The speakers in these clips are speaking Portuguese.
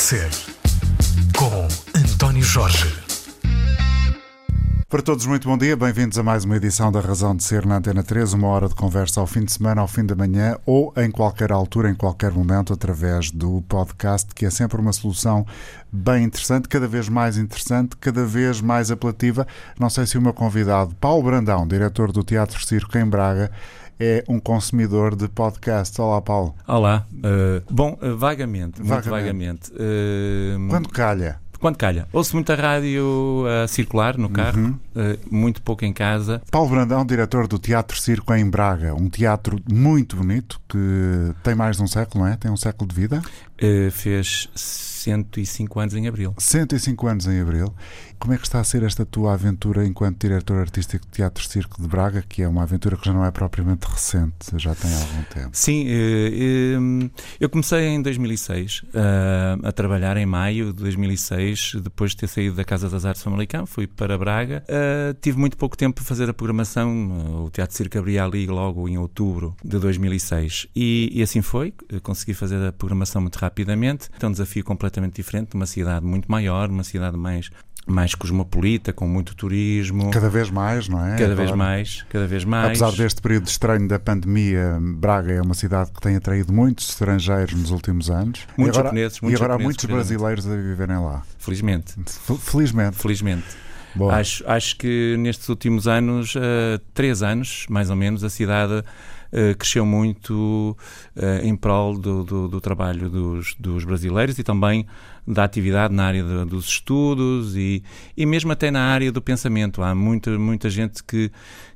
Ser, com António Jorge. Para todos, muito bom dia. Bem-vindos a mais uma edição da Razão de Ser na Antena 3. Uma hora de conversa ao fim de semana, ao fim da manhã ou em qualquer altura, em qualquer momento, através do podcast, que é sempre uma solução bem interessante, cada vez mais interessante, cada vez mais apelativa. Não sei se o meu convidado, Paulo Brandão, diretor do Teatro Circo em Braga, é um consumidor de podcast. Olá, Paulo. Olá. Uh, bom, uh, vagamente, muito Vagamente. vagamente. Uh, Quando calha? quando calha. Ouço muita rádio a circular no carro, Uhum. uh, muito pouco em casa. Paulo Brandão, diretor do Teatro Circo em Braga, um teatro muito bonito que tem mais de um século, não é? Tem um século de vida. Fez 105 anos em abril. 105 anos em abril. Como é que está a ser esta tua aventura enquanto diretor artístico de Teatro Circo de Braga, que é uma aventura que já não é propriamente recente, já tem algum tempo? Sim, um, eu comecei em 2006 uh, a trabalhar em maio de 2006, depois de ter saído da Casa das Artes Famalicão, fui para Braga. Uh, tive muito pouco tempo para fazer a programação. o Teatro Circo abria ali logo em outubro de 2006 e, e assim foi. Consegui fazer a programação muito rapidamente. Então, um desafio completamente diferente, numa cidade muito maior, uma cidade mais mais cosmopolita, com muito turismo. Cada vez mais, não é? Cada vez mais, cada vez mais. Apesar deste período estranho da pandemia, Braga é uma cidade que tem atraído muitos estrangeiros nos últimos anos. Muitos e agora, japoneses, e muitos agora há muitos brasileiros a viverem lá. Felizmente, Felizmente. felizmente. Boa. Acho, acho que nestes últimos anos, eh, três anos, mais ou menos, a cidade eh, cresceu muito eh, em prol do, do- do trabalho dos, dos brasileiros e também da atividade na área de- dos estudos e, e mesmo até na área do pensamento. Há muita, muita gente que,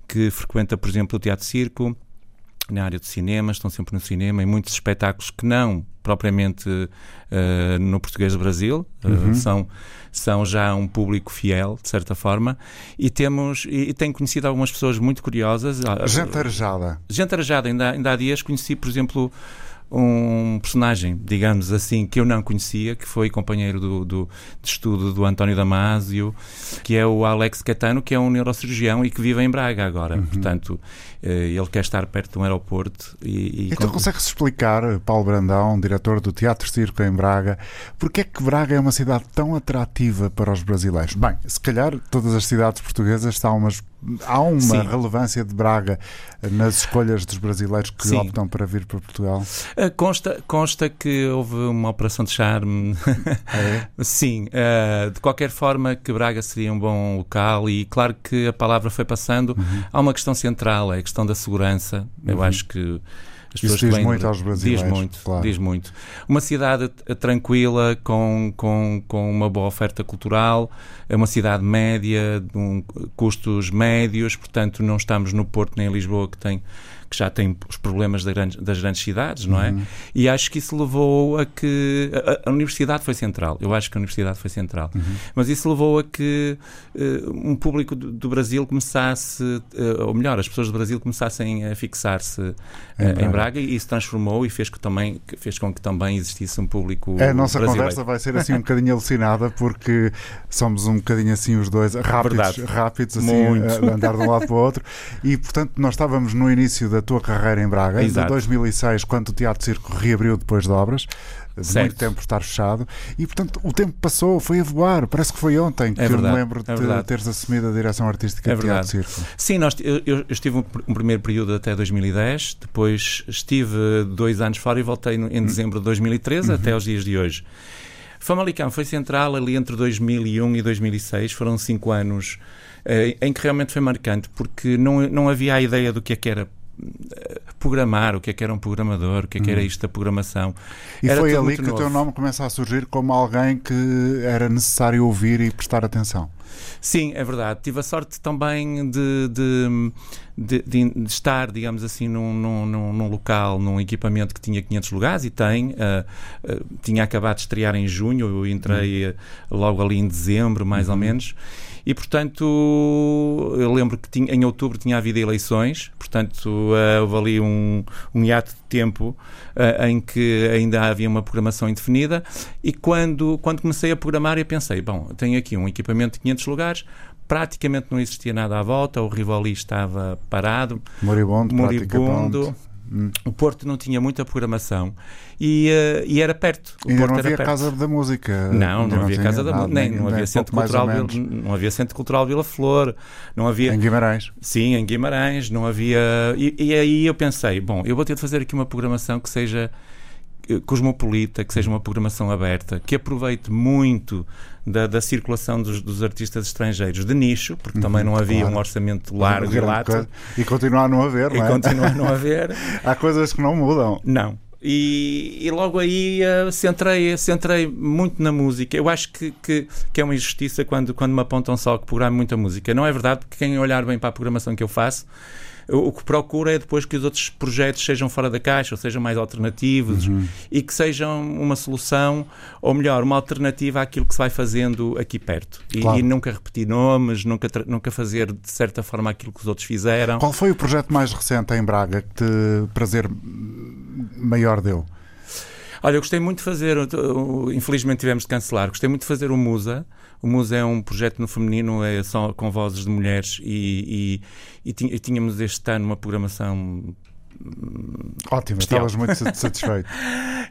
que frequenta, por exemplo, o Teatro Circo, na área do cinema, estão sempre no cinema, e muitos espetáculos que não propriamente eh, no português do Brasil, eh, Uhum. são, são já um público fiel, de certa forma, e temos e, e tenho conhecido algumas pessoas muito curiosas. Gente arejada. Gente arejada, ainda, ainda há dias conheci, por exemplo, um personagem, digamos assim, que eu não conhecia, que foi companheiro do, do- de estudo do António Damasio, que é o Alex Catano, que é um neurocirurgião e que vive em Braga agora. Uhum. Portanto, eh, ele quer estar perto de um aeroporto e... e Então com- consegues explicar, Paulo Brandão, diretor do Teatro Circo em Braga, porque é que Braga é uma cidade tão atrativa para os brasileiros? Bem, se calhar todas as cidades portuguesas há, umas, há uma Sim. relevância de Braga nas escolhas dos brasileiros que Sim. optam para vir para Portugal. Ah, consta, consta que houve uma operação de charme. É? Sim, ah, de qualquer forma que Braga seria um bom local e claro que a palavra foi passando. Uhum. Há uma questão central, é a questão da segurança. Eu acho que as Isso diz muito de- aos brasileiros, Diz muito, claro. diz muito. Uma cidade eh, tranquila, com, com, com uma boa oferta cultural, é uma cidade média, de um, custos médios, portanto não estamos no Porto nem em Lisboa que tem que já tem os problemas da grandes- das grandes cidades, não é? Uhum. E acho que isso levou a que a, a universidade foi central. Eu acho que a universidade foi central. Uhum. Mas isso levou a que eh, um público do, do Brasil começasse, eh, ou melhor, as pessoas do Brasil começassem a fixar-se eh, Em em, Braga. Braga. e isso transformou e fez, que também, fez com que também existisse um público A nossa brasileiro. conversa vai ser assim um bocadinho alucinada porque somos um bocadinho assim os dois rápidos, Verdade. rápidos assim Muito. a, a andar de um lado para o outro e portanto nós estávamos no início da tua carreira em Braga, em Exato. 2006 quando o Teatro Circo reabriu depois de obras de Certo. muito tempo estar fechado e portanto o tempo passou, foi a voar parece que foi ontem que É eu me verdade, lembro de é verdade. teres assumido a direção artística É do Teatro verdade. Circo Sim, nós, eu, eu- estive um, um primeiro período até 2010, depois estive dois anos fora e voltei no- em dezembro de 2013 até aos dias de hoje. Famalicão foi central ali entre 2001 e 2006, foram cinco anos eh, em que realmente foi marcante, porque não, não havia a ideia do que é que era programar, o que é que era um programador, o que é que era isto da programação. e Era foi ali que o teu nome começa a surgir como alguém que era necessário ouvir e prestar atenção Sim, é verdade. Tive a sorte também de, de, de- de- estar, digamos assim, num, num- num- local, num equipamento que tinha 500 lugares e tem. ah, ah, tinha acabado de estrear em junho, eu entrei ah, logo ali em dezembro, mais ou menos. E, portanto, eu lembro que tinha, em outubro tinha havido eleições, portanto, ah, houve ali um, um hiato de tempo ah, em que ainda havia uma programação indefinida. E quando, quando comecei a programar, eu pensei: bom, tenho aqui um equipamento de 500 lugares, praticamente não existia nada à volta, o Rivoli estava parado, moribundo, moribundo. Hum. O Porto não tinha muita programação e, uh, e era perto. O Ainda Porto não havia perto. Casa da Música. Não, Ainda não havia Casa da Música, nem, nem- não havia Centro Cultural, não havia Centro Cultural Vila Flor, não havia Em Guimarães. Sim, em Guimarães, não havia. E, e aí eu pensei, bom, eu vou ter de fazer aqui uma programação que seja cosmopolita, que seja uma programação aberta, que aproveite muito da, da circulação dos, dos artistas estrangeiros de nicho, porque também não havia Uhum, claro. um orçamento largo e lato. E continua a não haver, e não é? continua a não haver. Há coisas que não mudam. Não. E, e logo aí eh, centrei, centrei muito na música. Eu acho que, que, que é uma injustiça quando, quando me apontam só que programo muita música. Não é verdade, porque quem olhar bem para a programação que eu faço, o que procura é depois que os outros projetos sejam fora da caixa, ou sejam mais alternativos e que sejam uma solução, ou melhor, uma alternativa àquilo que se vai fazendo aqui perto. E, Claro. e nunca repetir nomes, nunca, nunca fazer de certa forma aquilo que os outros fizeram. Qual foi o projeto mais recente em Braga que te prazer maior deu? Olha, eu gostei muito de fazer, infelizmente tivemos de cancelar, gostei muito de fazer o Musa. O Musa é um projeto no feminino, é só com vozes de mulheres e, e, e tínhamos este ano uma programação. Ótimo, Bestial. estavas muito satisfeito.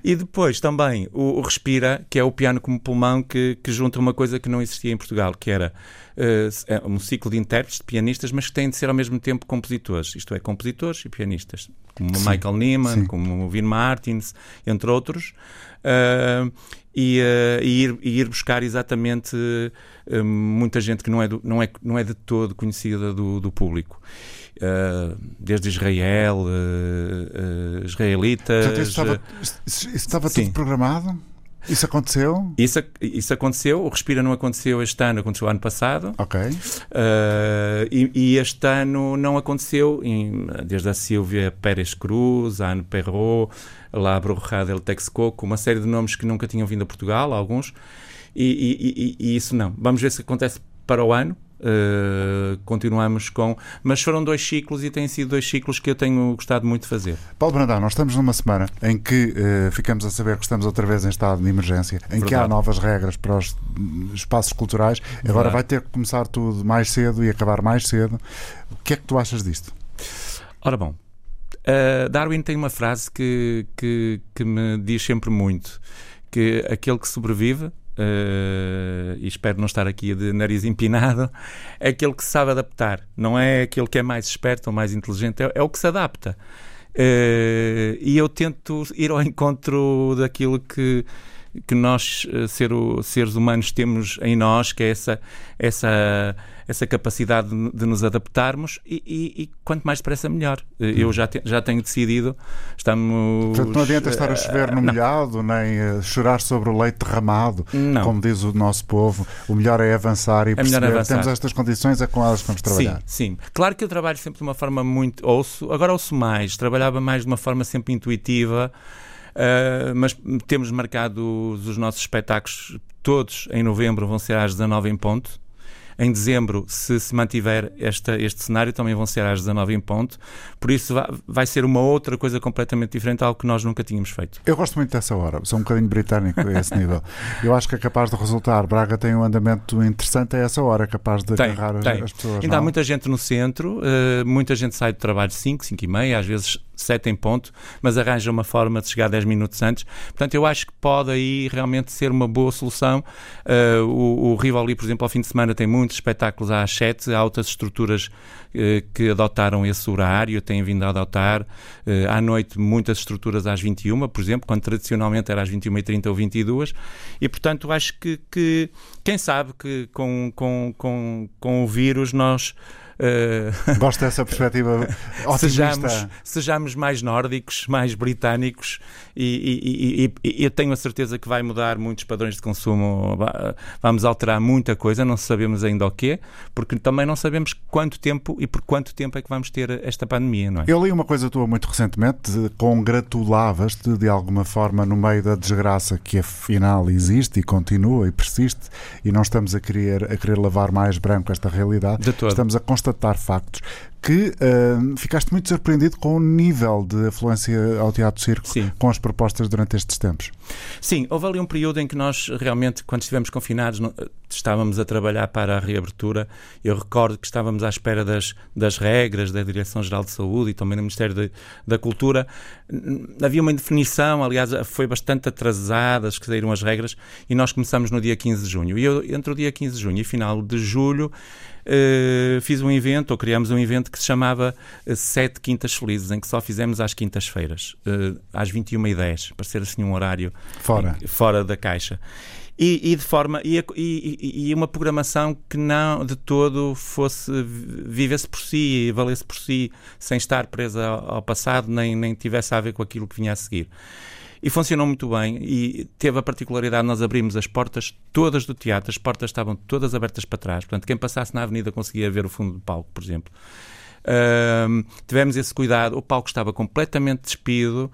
E depois também o, o Respira, que é o piano como pulmão, que, que junta uma coisa que não existia em Portugal, que era uh, um ciclo de intérpretes, de pianistas, mas que têm de ser ao mesmo tempo compositores, isto é, compositores e pianistas, como Sim, Michael Nyman, sim. como o Vin Martins, entre outros. Uh, e, uh, e ir, e ir buscar exatamente uh, muita gente que não é, do- não é, não é de todo conhecida do, do público. Uh, desde Israel, israelitas. Portanto, isso estava, isso- estava tudo programado? Isso aconteceu? Isso, isso aconteceu, o Respira não aconteceu este ano, aconteceu ano passado. Ok. Uh, e, e este ano não aconteceu, em- desde a Silvia Pérez Cruz, a Anne Perrot, lá a Bruja del Texcoco, uma série de nomes que nunca tinham vindo a Portugal, alguns, e, e- e- e isso não. Vamos ver se acontece para o ano. Uh, continuamos com. Mas foram dois ciclos e têm sido dois ciclos que eu tenho gostado muito de fazer. Paulo Brandão, nós estamos numa semana em que eh, ficamos a saber que estamos outra vez em estado de emergência, em que há Verdade. novas regras para os hum, espaços culturais. Agora Verdade. vai ter que começar tudo mais cedo e acabar mais cedo. O que é que tu achas disto? Ora bom, uh, Darwin tem uma frase que, que, que me diz sempre muito: que aquele que sobrevive, uh, e espero não estar aqui de nariz empinado, é aquele que sabe adaptar, não é aquele que é mais esperto ou mais inteligente, é, é o que se adapta. Uh, e eu tento ir ao encontro daquilo que, que nós, ser seres humanos, temos em nós, que é essa, essa, essa capacidade de, nos adaptarmos e, e- e quanto mais depressa melhor. Uh, Eu já, te- já tenho decidido, estamos... Portanto, não adianta estar a uh, chover no não. molhado, nem eh, chorar sobre o leite derramado, Não. como diz o nosso povo. O melhor é avançar e melhor perceber avançar. temos estas condições, é com elas que vamos trabalhar. Sim, sim. Claro que eu trabalho sempre de uma forma muito. Ouço, agora ouço mais, trabalhava mais de uma forma sempre intuitiva, ah, mas temos marcado os, os nossos espetáculos todos em novembro, vão ser às 19 em ponto. Em dezembro, se se mantiver esta, este cenário, também vão ser às 19 em ponto. Por isso, vai, vai ser uma outra coisa completamente diferente, algo que nós nunca tínhamos feito. Eu gosto muito dessa hora, sou um bocadinho britânico a esse nível. Eu acho que é capaz de resultar. Braga tem um andamento interessante a essa hora, capaz de Tem, agarrar as, tem. as pessoas. Ainda há não? muita gente no centro, eh, muita gente sai do trabalho 5, 5 e meia, às vezes 7 em ponto, mas arranja uma forma de chegar 10 minutos antes. Portanto, eu acho que pode aí realmente ser uma boa solução. Eh, o, o Rivoli, por exemplo, ao fim de semana tem muitos espetáculos às 7, há outras estruturas eh, que adotaram esse horário, têm vindo a adotar. Eh, à noite, muitas estruturas às 21, por exemplo, quando tradicionalmente era às 21h30 ou 22 e portanto acho que, que quem sabe que com, com, com, com o vírus nós eh, Gosto dessa perspectiva sejamos, sejamos mais nórdicos, mais britânicos e, e- e- e- eu tenho a certeza que vai mudar muitos padrões de consumo, va- vamos alterar muita coisa, não sabemos ainda o quê, porque também não sabemos quanto tempo e por quanto tempo é que vamos ter esta pandemia, não é? Eu li uma coisa tua muito recentemente, congratulavas-te de alguma forma no meio da desgraça que afinal existe e continua e persiste, e não estamos a querer, a querer lavar mais branco esta realidade, estamos a constatar factos. que uh, ficaste muito surpreendido com o nível de afluência ao Teatro Circo Sim. com as propostas durante estes tempos. Sim, houve ali um período em que nós realmente, quando estivemos confinados, não, estávamos a trabalhar para a reabertura. Eu recordo que estávamos à espera das, das regras da Direção-Geral de Saúde e também do Ministério de, da Cultura. Havia uma indefinição, aliás, foi bastante atrasada, que saíram as regras, e nós começamos no dia 15 de junho. E eu, entre o dia 15 de junho e final de julho, Uh, fiz um evento, ou criámos um evento que se chamava uh, Sete Quintas Felizes, em que só fizemos às quintas-feiras, uh, às 21h10, para ser assim um horário fora, em, fora da caixa. E, e de forma e, e, e, uma programação que não de todo fosse vivesse por si e valesse por si sem estar presa ao, ao passado nem, nem tivesse a ver com aquilo que vinha a seguir e funcionou muito bem e teve a particularidade nós abrimos as portas todas do teatro, as portas estavam todas abertas para trás, portanto quem passasse na avenida conseguia ver o fundo do palco, por exemplo. Uh, tivemos esse cuidado, o palco estava completamente despido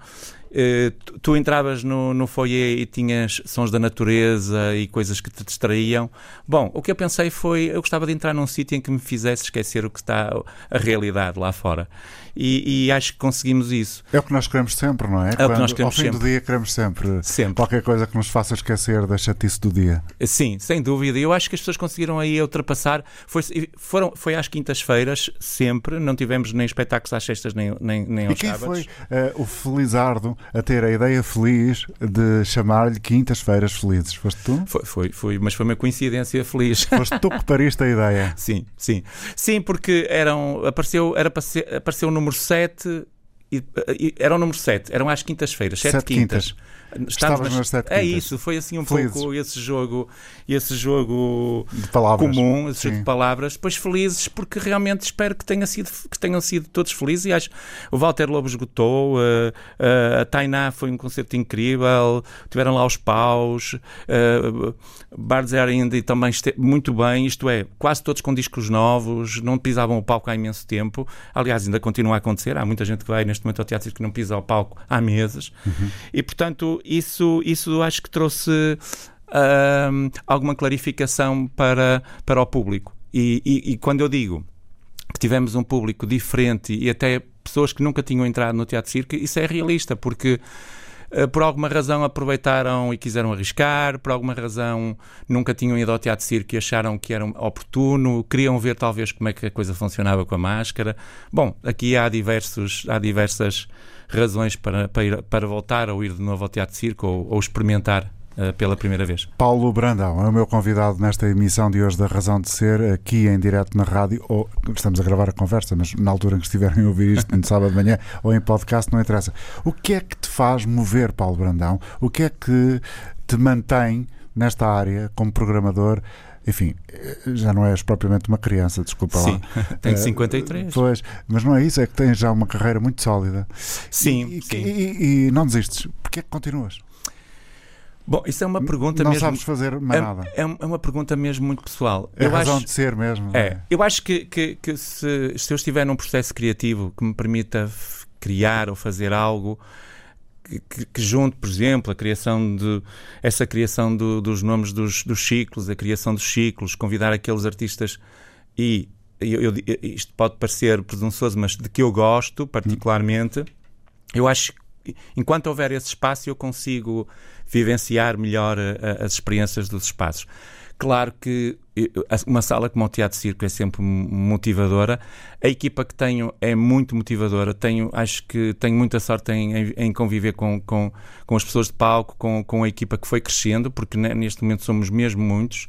Uh, tu, entravas no, no foyer e tinhas sons da natureza e coisas que te distraíam. Bom, o que eu pensei foi: eu gostava de entrar num sítio em que me fizesse esquecer o que está a realidade lá fora. E, e, acho que conseguimos isso. É o que nós queremos sempre, não é? É Quando, o que nós queremos ao fim sempre. do dia queremos sempre, sempre qualquer coisa que nos faça esquecer da chatice do dia. Sim, sem dúvida. Eu acho que as pessoas conseguiram aí ultrapassar. Foi, foram, foi às quintas-feiras, sempre. Não tivemos nem espetáculos às sextas nem, nem, nem aos e quem sábados. foi uh, o Felizardo a ter a ideia feliz de chamar-lhe Quintas-Feiras Felizes? Foste tu? Foi, foi, foi, mas foi uma coincidência feliz. Foste tu que pariste a ideia. Sim, sim. Sim, porque eram, apareceu, era apareceu o número 7 e, e, era o número 7, eram às quintas-feiras, 7 quintas. quintas. Estavas nas, sete É isso, foi assim um felizes. pouco esse jogo, esse jogo palavras. comum, esse jogo de palavras, depois felizes, porque realmente espero que, tenha sido, que tenham sido todos felizes. E acho o Walter Lobo esgotou, uh, uh, a Tainá foi um concerto incrível, tiveram lá os paus, uh, Barzer ainda também esteve muito bem, isto é, quase todos com discos novos, não pisavam o palco há imenso tempo. Aliás, ainda continua a acontecer, há muita gente que vai neste momento ao teatro que não pisa o palco há meses. Uhum. E portanto isso, isso acho que trouxe alguma clarificação para, para o público. E, e, e, quando eu digo que tivemos um público diferente e até pessoas que nunca tinham entrado no Teatro Circo, isso é realista, porque por alguma razão aproveitaram e quiseram arriscar, por alguma razão nunca tinham ido ao Teatro Circo e acharam que era oportuno, queriam ver talvez como é que a coisa funcionava com a máscara. Bom, aqui há diversos, há diversas razões para, para, ir, para voltar ou ir de novo ao Teatro Circo ou, ou experimentar pela primeira vez. Paulo Brandão é o meu convidado nesta emissão de hoje da Razão de Ser, aqui em direto na rádio, ou estamos a gravar a conversa, mas na altura em que estiverem a ouvir isto, no sábado de manhã ou em podcast, não interessa. O que é que te faz mover, Paulo Brandão? O que é que te mantém nesta área como programador? enfim, já não és propriamente uma criança, desculpa Sim, lá. tenho 53. Pois, mas não é isso, é que tens já uma carreira muito sólida. Sim, e, sim. E, e, não desistes. Porquê é que continuas? Bom, isso é uma pergunta não mesmo. Não sabes fazer mais é, nada. É, uma pergunta mesmo muito pessoal. É eu razão acho, de ser mesmo. É, eu acho que, que, que se, se eu estiver num processo criativo que me permita criar ou fazer algo que, que, junte, por exemplo, a criação de essa criação do, dos nomes dos, dos, ciclos, a criação dos ciclos, convidar aqueles artistas e eu, eu, isto pode parecer presunçoso, mas de que eu gosto particularmente, eu acho que enquanto houver esse espaço eu consigo vivenciar melhor a, a, as experiências dos espaços. Claro que uma sala como o Teatro Circo é sempre motivadora. A equipa que tenho é muito motivadora. Tenho, acho que tenho muita sorte em, em conviver com, com, com, as pessoas de palco, com, com a equipa que foi crescendo, porque neste momento somos mesmo muitos.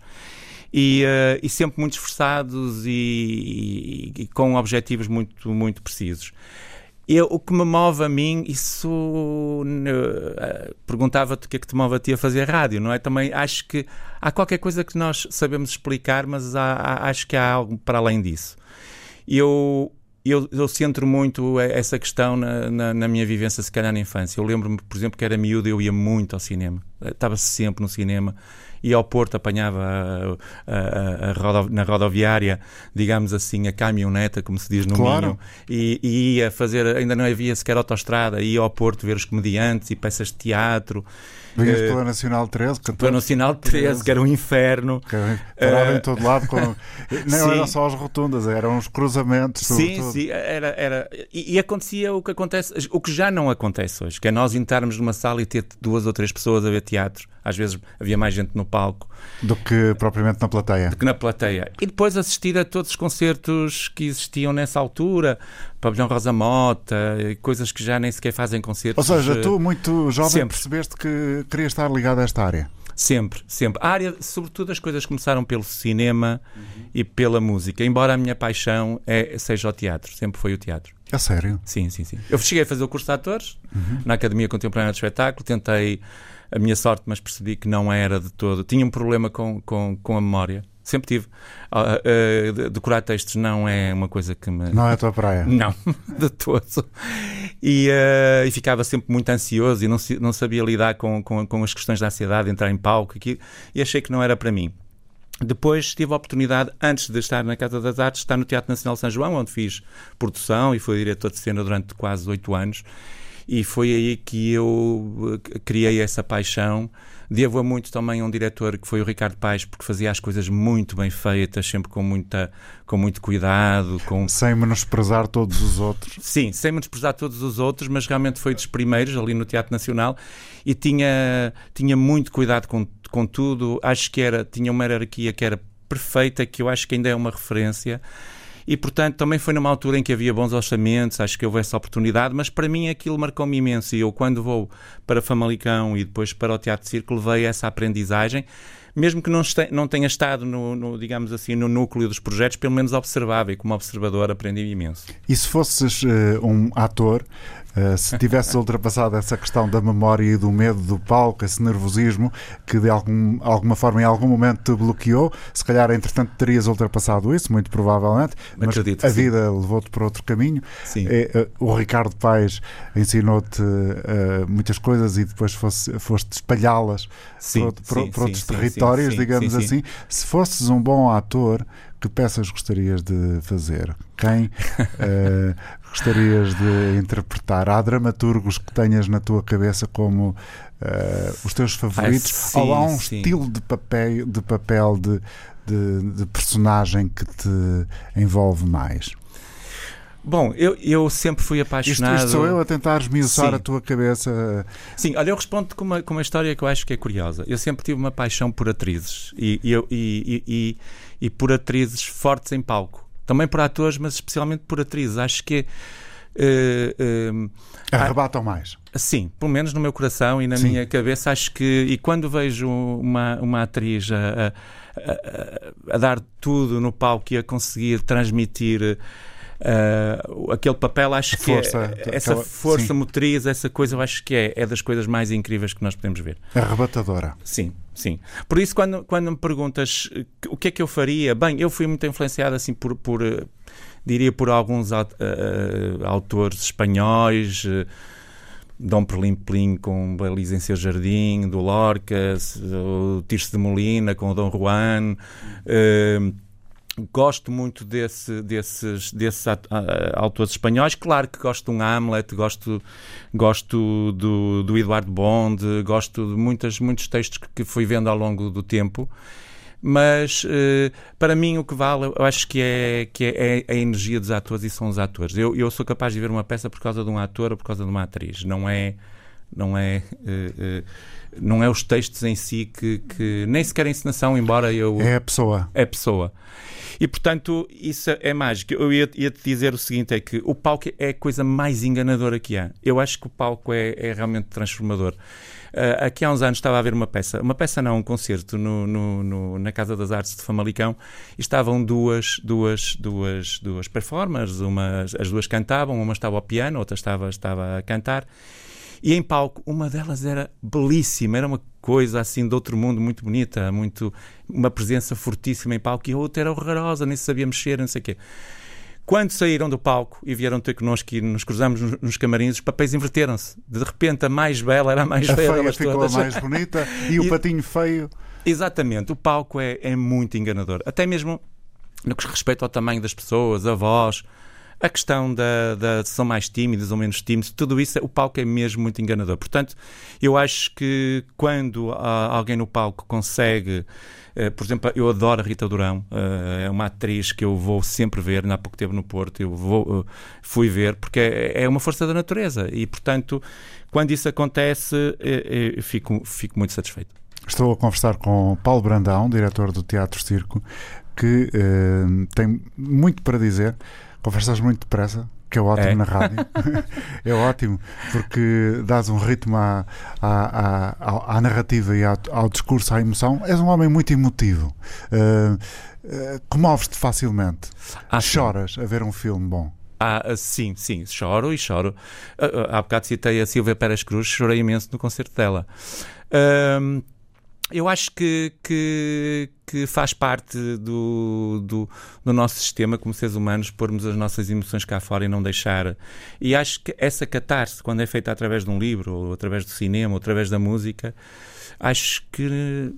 E, uh, e sempre muito esforçados e, e, e com objetivos muito, muito precisos. Eu, o que me move a mim, isso uh, perguntava-te o que é que te move a ti a fazer rádio, não é? Também acho que há qualquer coisa que nós sabemos explicar, mas há, há, acho que há algo para além disso. Eu, eu, eu centro muito essa questão na, na, na, minha vivência, se calhar na infância. Eu lembro-me, por exemplo, que era miúdo, eu ia muito ao cinema. Estava sempre no cinema ia ao Porto, apanhava a, a, a rodo, na rodoviária, digamos assim, a caminhoneta, como se diz no Claro. Minho, e, e ia fazer, ainda não havia sequer autoestrada, ia ao Porto ver os comediantes e peças de teatro. Vinhas Eh, pela Nacional 13, Foi 14, no Sinal 13, que era um inferno. parava Eh, em todo lado. Com... Não eram só as rotundas, eram os cruzamentos. Sim, sobretudo. sim, era, era e, e acontecia o que acontece, o que já não acontece hoje, que é nós entrarmos numa sala e ter duas ou três pessoas a ver teatro. Às vezes havia mais gente no palco Do que propriamente na plateia. do que na plateia. E depois assistir a todos os concertos que existiam nessa altura, Pavilhão Rosa Mota, coisas que já nem sequer fazem Ou concertos. seja, eh, tu, muito jovem, sempre. percebeste que querias estar ligado a esta área. Sempre, sempre. A área, sobretudo as coisas começaram pelo cinema e pela música, embora a minha paixão é, seja o teatro, sempre foi o teatro. A sério. Sim, sim, sim. Eu cheguei a fazer o curso de atores na Academia Contemporânea de Espetáculo, tentei a minha sorte, mas percebi que não era de todo. Tinha um problema com, com, com a memória. Sempre tive. Ah, de- decorar textos não é uma coisa que me. Não é a tua praia. Não, de todo. E, eh, e ficava sempre muito ansioso e não, não sabia lidar com, com, com as questões da ansiedade, entrar em palco aqui, e achei que não era para mim. Depois tive a oportunidade, antes de estar na Casa das Artes, de estar no Teatro Nacional de São João, onde fiz produção e fui diretor de cena durante quase oito anos. E foi aí que eu eh, criei essa paixão. Devo a muito também a um diretor que foi o Ricardo Paes, porque fazia as coisas muito bem feitas, sempre com, muita, com muito cuidado, com Sem menosprezar todos os outros. Sim, sem menosprezar todos os outros, mas realmente foi dos primeiros ali no Teatro Nacional e tinha, tinha muito cuidado com, com tudo. Acho que era, tinha uma hierarquia que era perfeita, que eu acho que ainda é uma referência. E, portanto, também foi numa altura em que havia bons orçamentos, acho que houve essa oportunidade, mas para mim aquilo marcou-me imenso. E eu, quando vou para Famalicão e depois para o Teatro Círculo, veio essa aprendizagem. Mesmo que não, este- não tenha estado, no, no, digamos assim, no núcleo dos projetos, pelo menos observava e como observador aprendi imenso. E se fosses eh, um ator, eh, se tivesses ultrapassado essa questão da memória e do medo do palco, esse nervosismo que de algum, alguma forma em algum momento te bloqueou, se calhar entretanto terias ultrapassado isso, muito provavelmente, mas Acredito a sim. vida levou-te por outro caminho. Sim. Eh, eh, o Ricardo Paes ensinou-te eh, muitas coisas e depois fosse, foste espalhá-las por- sim, por outros territórios, digamos sim, sim. assim. Se fosses um bom ator, que peças gostarias de fazer? Quem eh, gostarias de interpretar? Há dramaturgos que tenhas na tua cabeça como eh, os teus favoritos? sim, Ou há um sim. estilo de papel, de, papel de, de, de personagem que te envolve mais? Bom, eu, eu sempre fui Isto, apaixonado. isto sou eu a tentar esmiuçar a tua cabeça. Sim, olha, eu respondo com uma, com uma história que eu acho que é curiosa. Eu sempre tive uma paixão por atrizes e, e, e, e, e, por atrizes fortes em palco. Também por atores, mas especialmente por atrizes. Acho que. eh, eh, Arrebatam mais. Sim, pelo menos no meu coração e na Sim. minha cabeça, acho que. E quando vejo uma, uma atriz a, a- a- a dar tudo no palco e a conseguir transmitir. eh, aquele papel, acho A que força, é, essa aquela- força sim. motriz, essa coisa, eu acho que é, é das coisas mais incríveis que nós podemos ver. Arrebatadora. Sim, sim. Por isso, quando, quando me perguntas eh, o que é que eu faria, bem, eu fui muito influenciado assim por, por eh, diria por alguns eh, autores espanhóis, eh, Dom Perlim Plim com Belize em seu jardim, do Lorca, o Tirso de Molina com o Dom Juan. eh, Gosto muito desse, desses, desses autores espanhóis. Claro que gosto de um Hamlet, gosto, gosto do, do Eduardo Bond, gosto de muitas, muitos textos que, fui vendo ao longo do tempo. Mas eh, para mim o que vale, eu acho que é, que é, é a energia dos atores e são os atores. Eu, eu sou capaz de ver uma peça por causa de um ator ou por causa de uma atriz. Não é, não é, eh, não é os textos em si que, que nem sequer a encenação, embora eu É a pessoa. é pessoa. E portanto, isso é mágico. Eu ia, ia te dizer o seguinte: é que o palco é a coisa mais enganadora que há. Eu acho que o palco é, é realmente transformador. Ah, aqui há uns anos estava a ver uma peça, uma peça não, um concerto no, no- no- na Casa das Artes de Famalicão e estavam duas, duas, duas, duas performers, uma, as duas cantavam, uma estava ao piano, outra estava, estava a cantar. E em palco, uma delas era belíssima, era uma coisa assim de outro mundo, muito bonita, muito uma presença fortíssima em palco, e a outra era horrorosa, nem sabia mexer, não sei o quê. Quando saíram do palco e vieram ter connosco e nos cruzamos nos, nos camarins, os papéis inverteram-se. De repente, a mais bela era a mais A feia feia delas ficou todas. a mais bonita e o E- patinho feio. Exatamente, o palco é, é muito enganador. Até mesmo no que respeita ao tamanho das pessoas, a voz, a questão da, da são mais tímidos ou menos tímidos, tudo isso, o palco é mesmo muito enganador. Portanto, eu acho que quando ah, alguém no palco consegue. eh, por exemplo, eu adoro a Rita Durão, eh, é uma atriz que eu vou sempre ver, há pouco tempo no Porto, eu vou, eh, fui ver, porque é, é uma força da natureza e, portanto, quando isso acontece, fico, fico muito satisfeito. Estou a conversar com Paulo Brandão, diretor do Teatro Circo, que eh, tem muito para dizer. Conversas muito depressa, que é ótimo É. na rádio. é ótimo, porque dás um ritmo à, à, à, à narrativa e ao, ao discurso, à emoção. És um homem muito emotivo. Eh, eh, Comoves-te facilmente. Ah, sim. Choras a ver um filme bom. Ah, ah, sim, sim, choro e choro. Ah, há bocado citei a Silvia Pérez Cruz, chorei imenso no concerto dela. Eu acho que, que, que faz parte do, do, do nosso sistema como seres humanos pormos as nossas emoções cá fora e não deixar. E acho que essa catarse, quando é feita através de um livro, ou através do cinema, ou através da música, acho que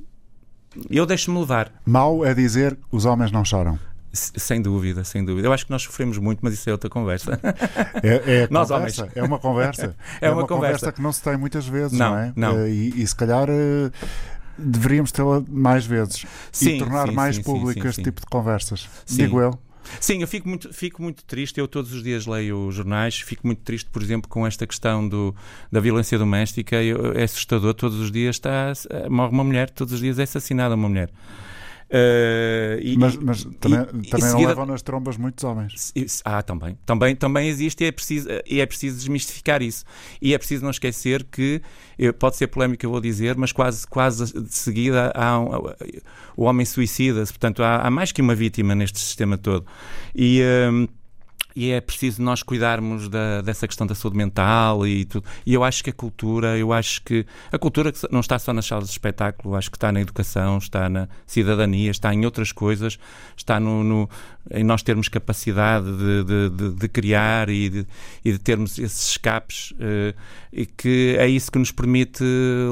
eu deixo-me levar. Mau é dizer os homens não choram. Sem dúvida, sem dúvida. Eu acho que nós sofremos muito, mas isso é outra conversa. É, é Nós conversa, é uma conversa. É uma conversa. que não se tem muitas vezes, não, Não, é? não. E, e se calhar eh, deveríamos tê-la mais vezes Sim, e tornar sim, mais sim, público este tipo de conversas. Digo eu. Sim, eu fico muito, fico muito triste. Eu todos os dias leio os jornais. Fico muito triste, por exemplo, com esta questão do, da violência doméstica. Eu- é assustador. Todos os dias está, morre uma mulher. Todos os dias é assassinada uma mulher. Eh, e- Mas, mas também, e- também e não seguida- levam nas trombas muitos homens. Ah, também. Também, também existe e é, preciso, e é preciso desmistificar isso. E é preciso não esquecer que, eh, pode ser polémico, eu vou dizer, mas quase, quase de seguida há um- o homem suicida-se. Portanto, há, há mais que uma vítima neste sistema todo. E. hum, e é preciso nós cuidarmos da- dessa questão da saúde mental e tudo. E eu acho que a cultura, eu acho que a cultura não está só nas salas de espetáculo, acho que está na educação, está na cidadania, está em outras coisas, está no, no- em nós termos capacidade de, de- de- de criar e de, e termos esses escapes eh, e que é isso que nos permite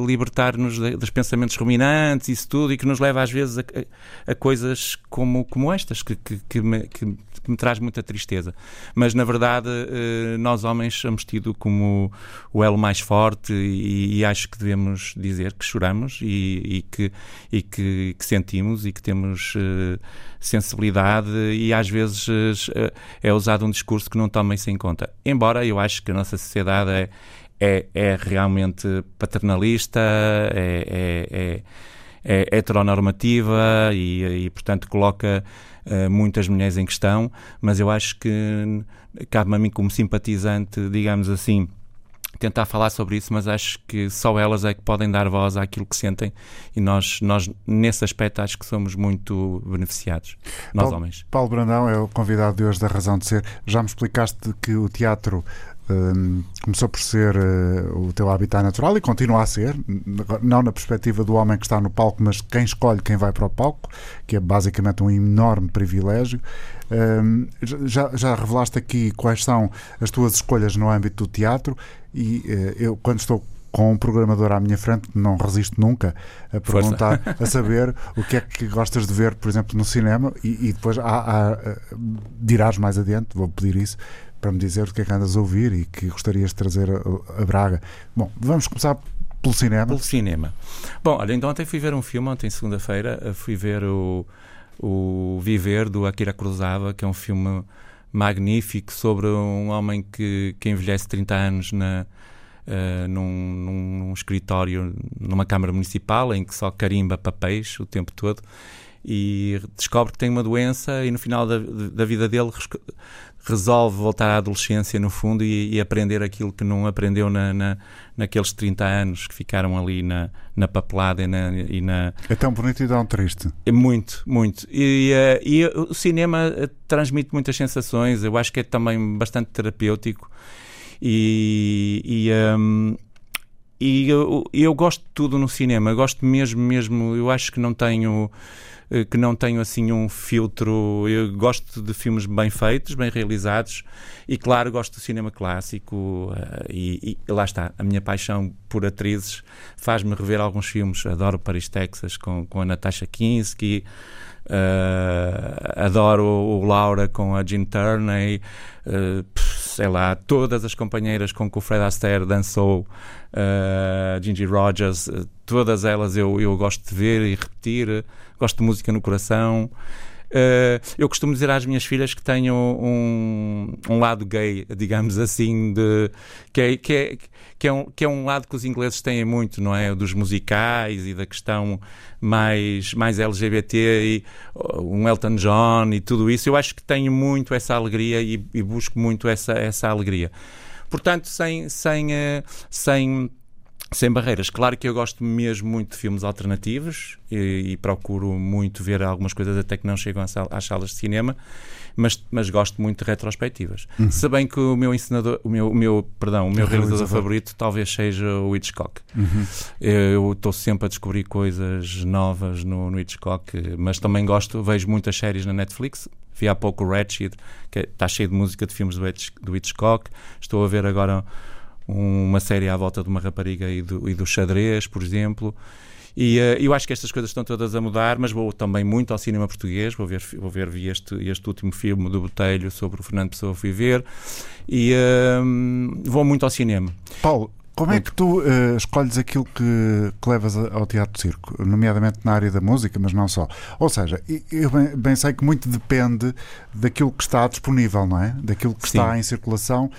libertar-nos dos pensamentos ruminantes, isso tudo, e que nos leva às vezes a, a- a coisas como, como estas, que, que, que me, que me traz muita tristeza. Mas na verdade, eh, nós homens somos tido como o elo mais forte e, e acho que devemos dizer que choramos e, e que, e que, que sentimos e que temos eh, sensibilidade e às vezes eh, é usado um discurso que não toma isso em conta. Embora eu acho que a nossa sociedade é, é, é realmente paternalista, é, é, é, é heteronormativa e, e, portanto, coloca eh, muitas mulheres em questão, mas eu acho que cabe-me a mim, como simpatizante, digamos assim, tentar falar sobre isso, mas acho que só elas é que podem dar voz àquilo que sentem e nós, nós nesse aspecto, acho que somos muito beneficiados, nós Paulo- homens. Paulo Brandão é o convidado de hoje da Razão de Ser. Já me explicaste que o teatro hum, começou por ser eh, o teu habitat natural e continua a ser, não na perspectiva do homem que está no palco, mas quem escolhe quem vai para o palco, que é basicamente um enorme privilégio. Hum, já, já revelaste aqui quais são as tuas escolhas no âmbito do teatro e eh, eu, quando estou com um programador à minha frente, não resisto nunca a Força. perguntar, a saber o que é que gostas de ver, por exemplo, no cinema e, e depois há, há, eh, dirás mais adiante, vou pedir isso, para me dizer o que é que andas a ouvir e que gostarias de trazer a, a Braga. Bom, vamos começar pelo cinema. Pelo cinema. Bom, olha, então ontem fui ver um filme, ontem segunda-feira, eh, fui ver o, o Viver, do Akira Kurosawa, que é um filme magnífico sobre um homem que, que envelhece 30 anos na, eh, num, num- num escritório, numa Câmara Municipal, em que só carimba papéis o tempo todo e descobre que tem uma doença e no final da, da vida dele resolve voltar à adolescência no fundo e, e aprender aquilo que não aprendeu na, na- naqueles 30 anos que ficaram ali na, na papelada e na, e na, É tão bonito e tão triste. é Muito, muito. E, eh, e o cinema eh, transmite muitas sensações, eu acho que é também bastante terapêutico e, e, ehm, e eu, eu gosto de tudo no cinema, gosto mesmo, mesmo, eu acho que não tenho que não tenho assim um filtro. Eu gosto de filmes bem feitos, bem realizados e, claro, gosto do cinema clássico. Eh, e, e lá está, a minha paixão por atrizes faz-me rever alguns filmes. Adoro Paris, Texas com, com a Natasha Kinski. Uh, adoro o Laura com a Jean Turney, uh, sei lá, todas as companheiras com que o Fred Astaire dançou, uh, Gingy Rogers, todas elas eu, eu gosto de ver e repetir gosto de música no coração. Uh, eu costumo dizer às minhas filhas que tenho um, um lado gay, digamos assim, de, que, é, que, é, que, é um, que é um lado que os ingleses têm muito, não é? Dos musicais e da questão mais, mais LGBT e um Elton John e tudo isso. Eu acho que tenho muito essa alegria e, e busco muito essa, essa alegria. Portanto, sem, sem, uh, sem sem barreiras. Claro que eu gosto mesmo muito de filmes alternativos e, e, procuro muito ver algumas coisas até que não chegam às, às salas de cinema, mas, mas gosto muito de retrospectivas. Uhum. Se bem que o meu ensinador, o meu, o meu perdão, o meu realizador favorito talvez seja o Hitchcock. Uhum. Eu estou sempre a descobrir coisas novas no, no, Hitchcock, mas também gosto, vejo muitas séries na Netflix. Vi há pouco o Ratchet, que está cheio de música de filmes do Hitchcock. Estou a ver agora uma série à volta de uma rapariga e do, e do xadrez, por exemplo. E uh, eu acho que estas coisas estão todas a mudar, mas vou também muito ao cinema português. Vou ver, vou ver vi este, este último filme do Botelho sobre o Fernando Pessoa, fui ver. E uh, vou muito ao cinema. Paulo, como é que tu uh, escolhes aquilo que, que, levas ao teatro circo, nomeadamente na área da música, mas não só? Ou seja, eu bem, bem sei que muito depende daquilo que está disponível, não é? Daquilo que Sim. está em circulação.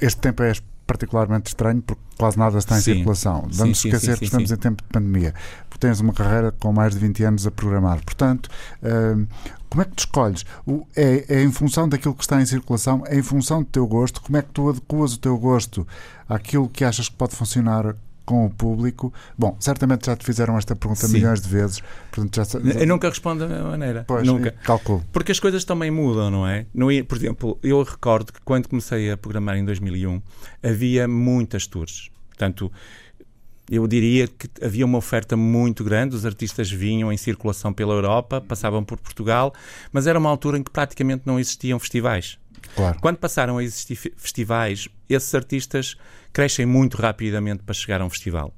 Este tempo é particularmente estranho porque quase nada está em sim. circulação. Vamos sim, esquecer sim, que estamos em tempo de pandemia. Porque tens uma carreira com mais de 20 anos a programar. Portanto, uh, como é que tu escolhes? O, é, é, em função daquilo que está em circulação? É em função do teu gosto? Como é que tu adequas o teu gosto àquilo que achas que pode funcionar com o público? Bom, certamente já te fizeram esta pergunta Sim. milhões de vezes. Portanto, já... Eu nunca respondo da mesma maneira. Pois, nunca. Calculo. Porque as coisas também mudam, não é? Não por exemplo, eu recordo que quando comecei a programar em 2001 havia muitas tours. Portanto, eu diria que havia uma oferta muito grande, os artistas vinham em circulação pela Europa, passavam por Portugal, mas era uma altura em que praticamente não existiam festivais. Claro. Quando passaram a existir festivais, esses artistas crescem muito rapidamente para chegar a um festival.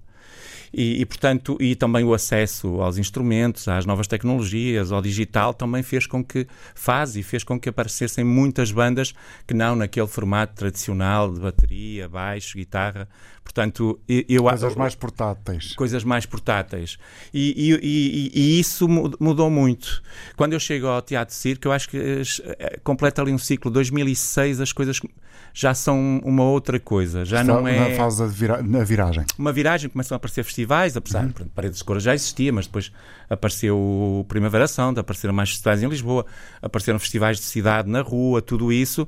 E, e, portanto, e também o acesso aos instrumentos, às novas tecnologias, ao digital, também fez com que, faz e fez com que aparecessem muitas bandas que não naquele formato tradicional de bateria, baixo, guitarra. Portanto, eu Coisas mais portáteis. Coisas mais portáteis. E, e, e, isso mudou muito. Quando eu chego ao Teatro Circo, eu acho que eh, completa ali um ciclo. 2006, as coisas já são uma outra coisa. Já Está não é. Na fase da vira... na viragem. Uma viragem, começam a aparecer festivais, apesar uhum. de Paredes de Cor já existia, mas depois apareceu o Primavera Sound, apareceram mais festivais em Lisboa, apareceram festivais de cidade na rua, tudo isso.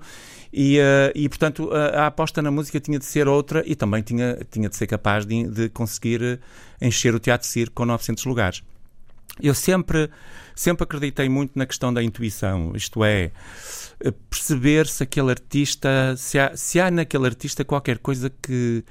E, uh, e portanto, a, a, aposta na música tinha de ser outra e também tinha, tinha de ser capaz de, de conseguir eh, encher o Teatro Circo com 900 lugares. Eu sempre, sempre acreditei muito na questão da intuição, isto é, eh, perceber se aquele artista, se há, se há naquele artista qualquer coisa que,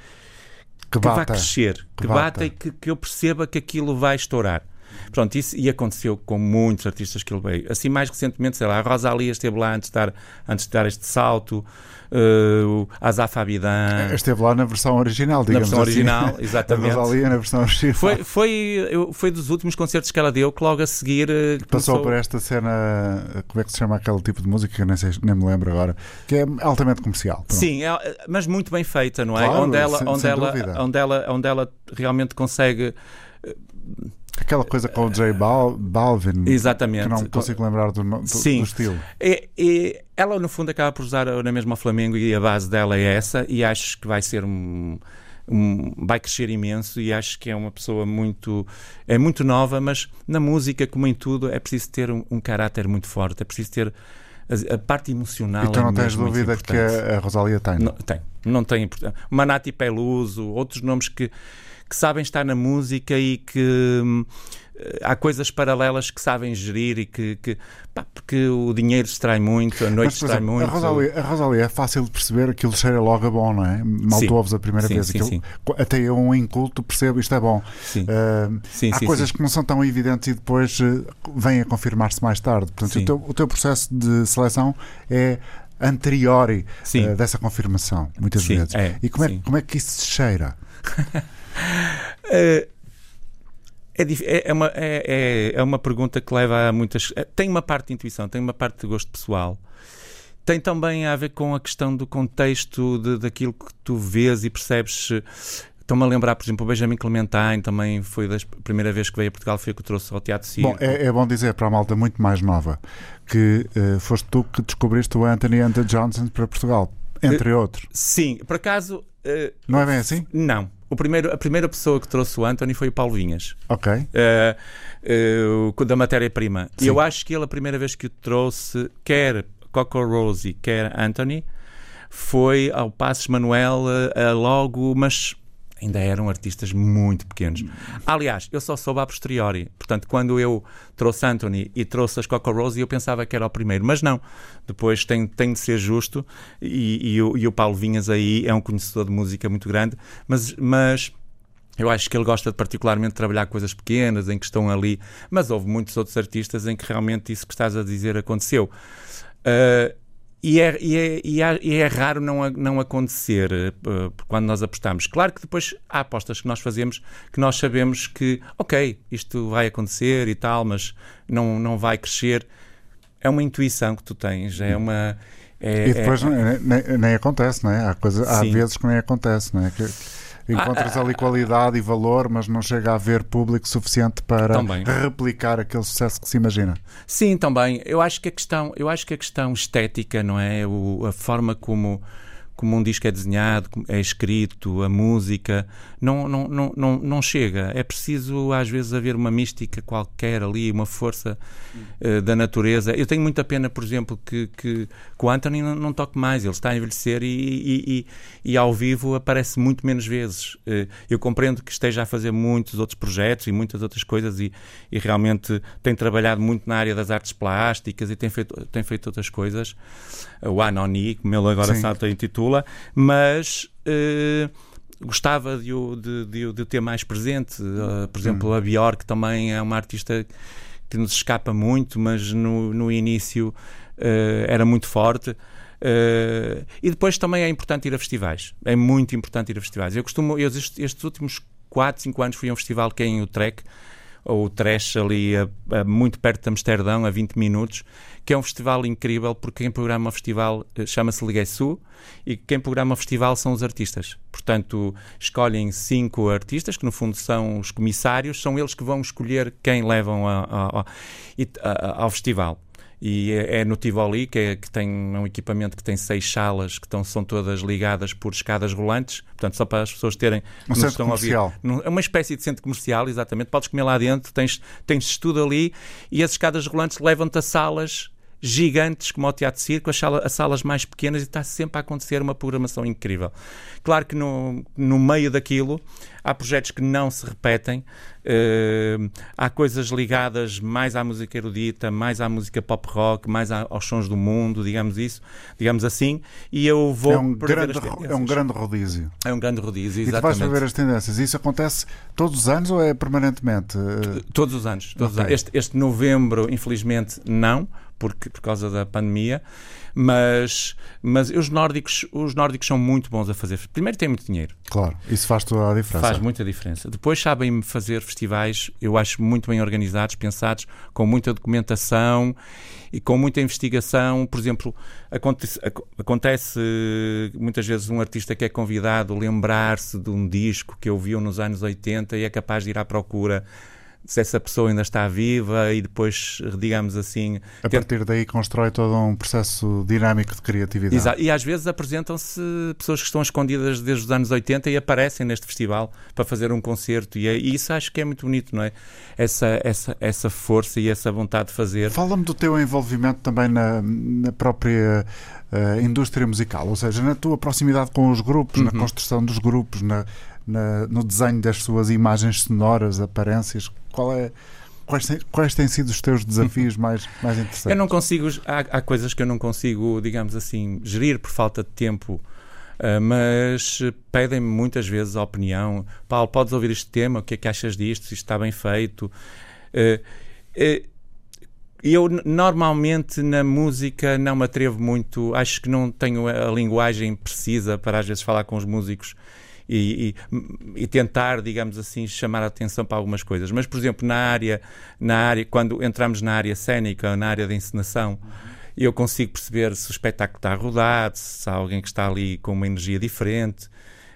que, que vá crescer, que, que bata. bata, e que, que eu perceba que aquilo vai estourar. Pronto, isso e aconteceu com muitos artistas que ele veio. Assim, mais recentemente, sei lá, a Rosalia esteve lá antes de dar, antes de dar este salto, uh, a Azaf Abidan. Esteve lá na versão original, digamos Na versão assim. original, exatamente. A Rosalia na versão original. Foi, foi, foi dos últimos concertos que ela deu, que logo a seguir. Uh, Passou por esta cena, como é que se chama aquele tipo de música, que nem, sei, nem me lembro agora, que é altamente comercial. Pronto. Sim, é, mas muito bem feita, não é? Claro, onde, ela, sem, onde, sem ela, onde, ela, onde ela realmente consegue Aquela coisa com o J Bal Balvin. Exatamente. Que não consigo lembrar do, do, Sim. do estilo. E, e, ela, no fundo, acaba por usar na mesma Flamengo e a base dela é essa, e acho que vai ser um. Um, vai crescer imenso e acho que é uma pessoa muito é muito nova, mas na música, como em tudo, é preciso ter um, um caráter muito forte, é preciso ter a, a parte emocional. Então é não tens dúvida que a, a Rosalia tem? Não, tem, não tem importância. Manati Peluso, outros nomes que que sabem estar na música e que hum, há coisas paralelas que sabem gerir e que, que pá, porque o dinheiro distrai muito, a noite Mas, por distrai exemplo, muito. A Rosalia, a é fácil de perceber, aquilo cheira logo a bom, não é? Mal Sim. tu ouves a primeira Sim, vez sim, aquilo. Até eu, um inculto, percebo isto é bom. Sim. Sim, há coisas que não são tão evidentes e depois eh, vêm a confirmar-se mais tarde. Portanto, o teu, o teu processo de seleção é anteriori eh, dessa confirmação, muitas Sim, vezes. é, e como é, sim. como é que isso se cheira? Eh, É, é, é uma, é, é- é uma pergunta que leva a muitas. eh, Tem uma parte de intuição, tem uma parte de gosto pessoal. Tem também a ver com a questão do contexto de, daquilo que tu vês e percebes. Estou-me a lembrar, por exemplo, o Benjamin Clementine também foi da primeira vez que veio a Portugal, foi o que o trouxe ao Teatro Circo. Bom, é, é bom dizer para a malta muito mais nova que eh, foste tu que descobriste o Anthony and Johnson para Portugal, entre Eh, outros. Sim, por acaso. eh, Não é bem assim? Não. O primeiro, a primeira pessoa que trouxe o Anthony foi o Paulo Vinhas. Ok. eh, o- da matéria-prima. E eu acho que ele, a primeira vez que o trouxe, quer Coco Rosie, quer Anthony, foi ao Passos Manuel eh, logo, mas ainda eram artistas muito pequenos. Aliás, eu só soube a posteriori. Portanto, quando eu trouxe Anthony e trouxe as Coco Rosie, eu pensava que era o primeiro, mas não. Depois tem, tem de ser justo e, e o, e o Paulo Vinhas aí é um conhecedor de música muito grande, mas. mas eu acho que ele gosta de particularmente de trabalhar coisas pequenas, em que estão ali, mas houve muitos outros artistas em que realmente isso que estás a dizer aconteceu. Uh, e, é, e, é, e, é, e é raro não, não acontecer uh, quando nós apostamos. Claro que depois há apostas que nós fazemos que nós sabemos que, ok, isto vai acontecer e tal, mas não, não vai crescer. É uma intuição que tu tens, é uma. é- E depois é- nem, nem- acontece, não é? Há, coisa, há vezes que nem acontece, não é? Que encontras Ah, ali qualidade e valor, mas não chega a haver público suficiente para Também. replicar aquele sucesso que se imagina. Sim, também. Eu acho que a questão, eu acho que a questão estética, não é? O, a forma como, como um disco é desenhado, é escrito, a música, não, não, não, não, não chega. É preciso, às vezes, haver uma mística qualquer ali, uma força eh, da natureza. Eu tenho muita pena, por exemplo, que, que, que o Anthony não, não toque mais. Ele está a envelhecer e, e, e, e ao vivo aparece muito menos vezes. Eh, eu compreendo que esteja a fazer muitos outros projetos e muitas outras coisas e, e realmente tem trabalhado muito na área das artes plásticas e tem feito, tem feito outras coisas. O Anoni, como ele agora Sim. se intitula, mas. eh, Gostava de o, de, de de o ter mais presente. Uh, por exemplo, a Bjork também é uma artista que nos escapa muito, mas no, no início uh, era muito forte. Uh, e depois também é importante ir a festivais. É muito importante ir a festivais. Eu costumo, eu, estes, estes últimos 4, 5 anos fui a um festival que é em Utrecht, ou o Trash ali a- a muito perto de Amsterdão, a 20 minutos, que é um festival incrível porque quem programa o festival eh, chama-se Sul e quem programa o festival são os artistas. Portanto, escolhem cinco artistas, que no fundo são os comissários, são eles que vão escolher quem levam a- a- ao festival. E é é no Tivoli, que, é- que tem um equipamento que tem seis salas que estão, são todas ligadas por escadas rolantes, portanto, só para as pessoas terem Um centro estão a ouvir. comercial. É uma espécie de centro comercial, exatamente. Podes comer lá dentro, tens, tens tudo ali e as escadas rolantes levam-te a salas gigantes como o Teatro Circo, as, sala- as salas mais pequenas e está sempre a acontecer uma programação incrível. Claro que no, no meio daquilo há projetos que não se repetem, eh, há coisas ligadas mais à música erudita, mais à música pop rock, mais a- aos sons do mundo, digamos isso, digamos assim, e eu vou É um, grande, é um grande rodízio. É um grande rodízio, E tu vais exatamente. ver as tendências. Isso acontece todos os anos ou é permanentemente? Todos os anos. Todos os Ok. anos. Este, este novembro, infelizmente, não, porque, por causa da pandemia. Mas, mas os, nórdicos, os nórdicos são muito bons a fazer. Primeiro, têm muito dinheiro. Claro, isso faz toda a diferença. Faz muita diferença. Depois sabem fazer festivais, eu acho muito bem organizados, pensados, com muita documentação e com muita investigação. Por exemplo, acontece, ac- acontece eh, muitas vezes um artista que é convidado lembrar-se de um disco que ouviu nos anos 80 e é capaz de ir à procura se essa pessoa ainda está viva e depois, digamos assim, A partir daí constrói todo um processo dinâmico de criatividade. Exa- E às vezes apresentam-se pessoas que estão escondidas desde os anos 80 e aparecem neste festival para fazer um concerto. E, é- e isso acho que é muito bonito, não é? Essa, essa, essa força e essa vontade de fazer. Fala-me do teu envolvimento também na, na própria eh, indústria musical, ou seja, na tua proximidade com os grupos, na Uhum. construção dos grupos, na, na, no desenho das suas imagens sonoras, aparências? Qual é, quais, têm, quais têm sido os teus desafios mais, mais interessantes? Eu não consigo, há, há coisas que eu não consigo, digamos assim, gerir por falta de tempo. Uh, mas pedem-me muitas vezes a opinião. Paulo, podes ouvir este tema? O que é que achas disto? Se isto está bem feito? Uh, uh, eu normalmente na música não me atrevo muito, acho que não tenho a linguagem precisa para às vezes falar com os músicos e, e, e, tentar, digamos assim, chamar a atenção para algumas coisas. Mas, por exemplo, na área, na área quando entramos na área cénica, na área da encenação, eu consigo perceber se o espetáculo está rodado, se há alguém que está ali com uma energia diferente.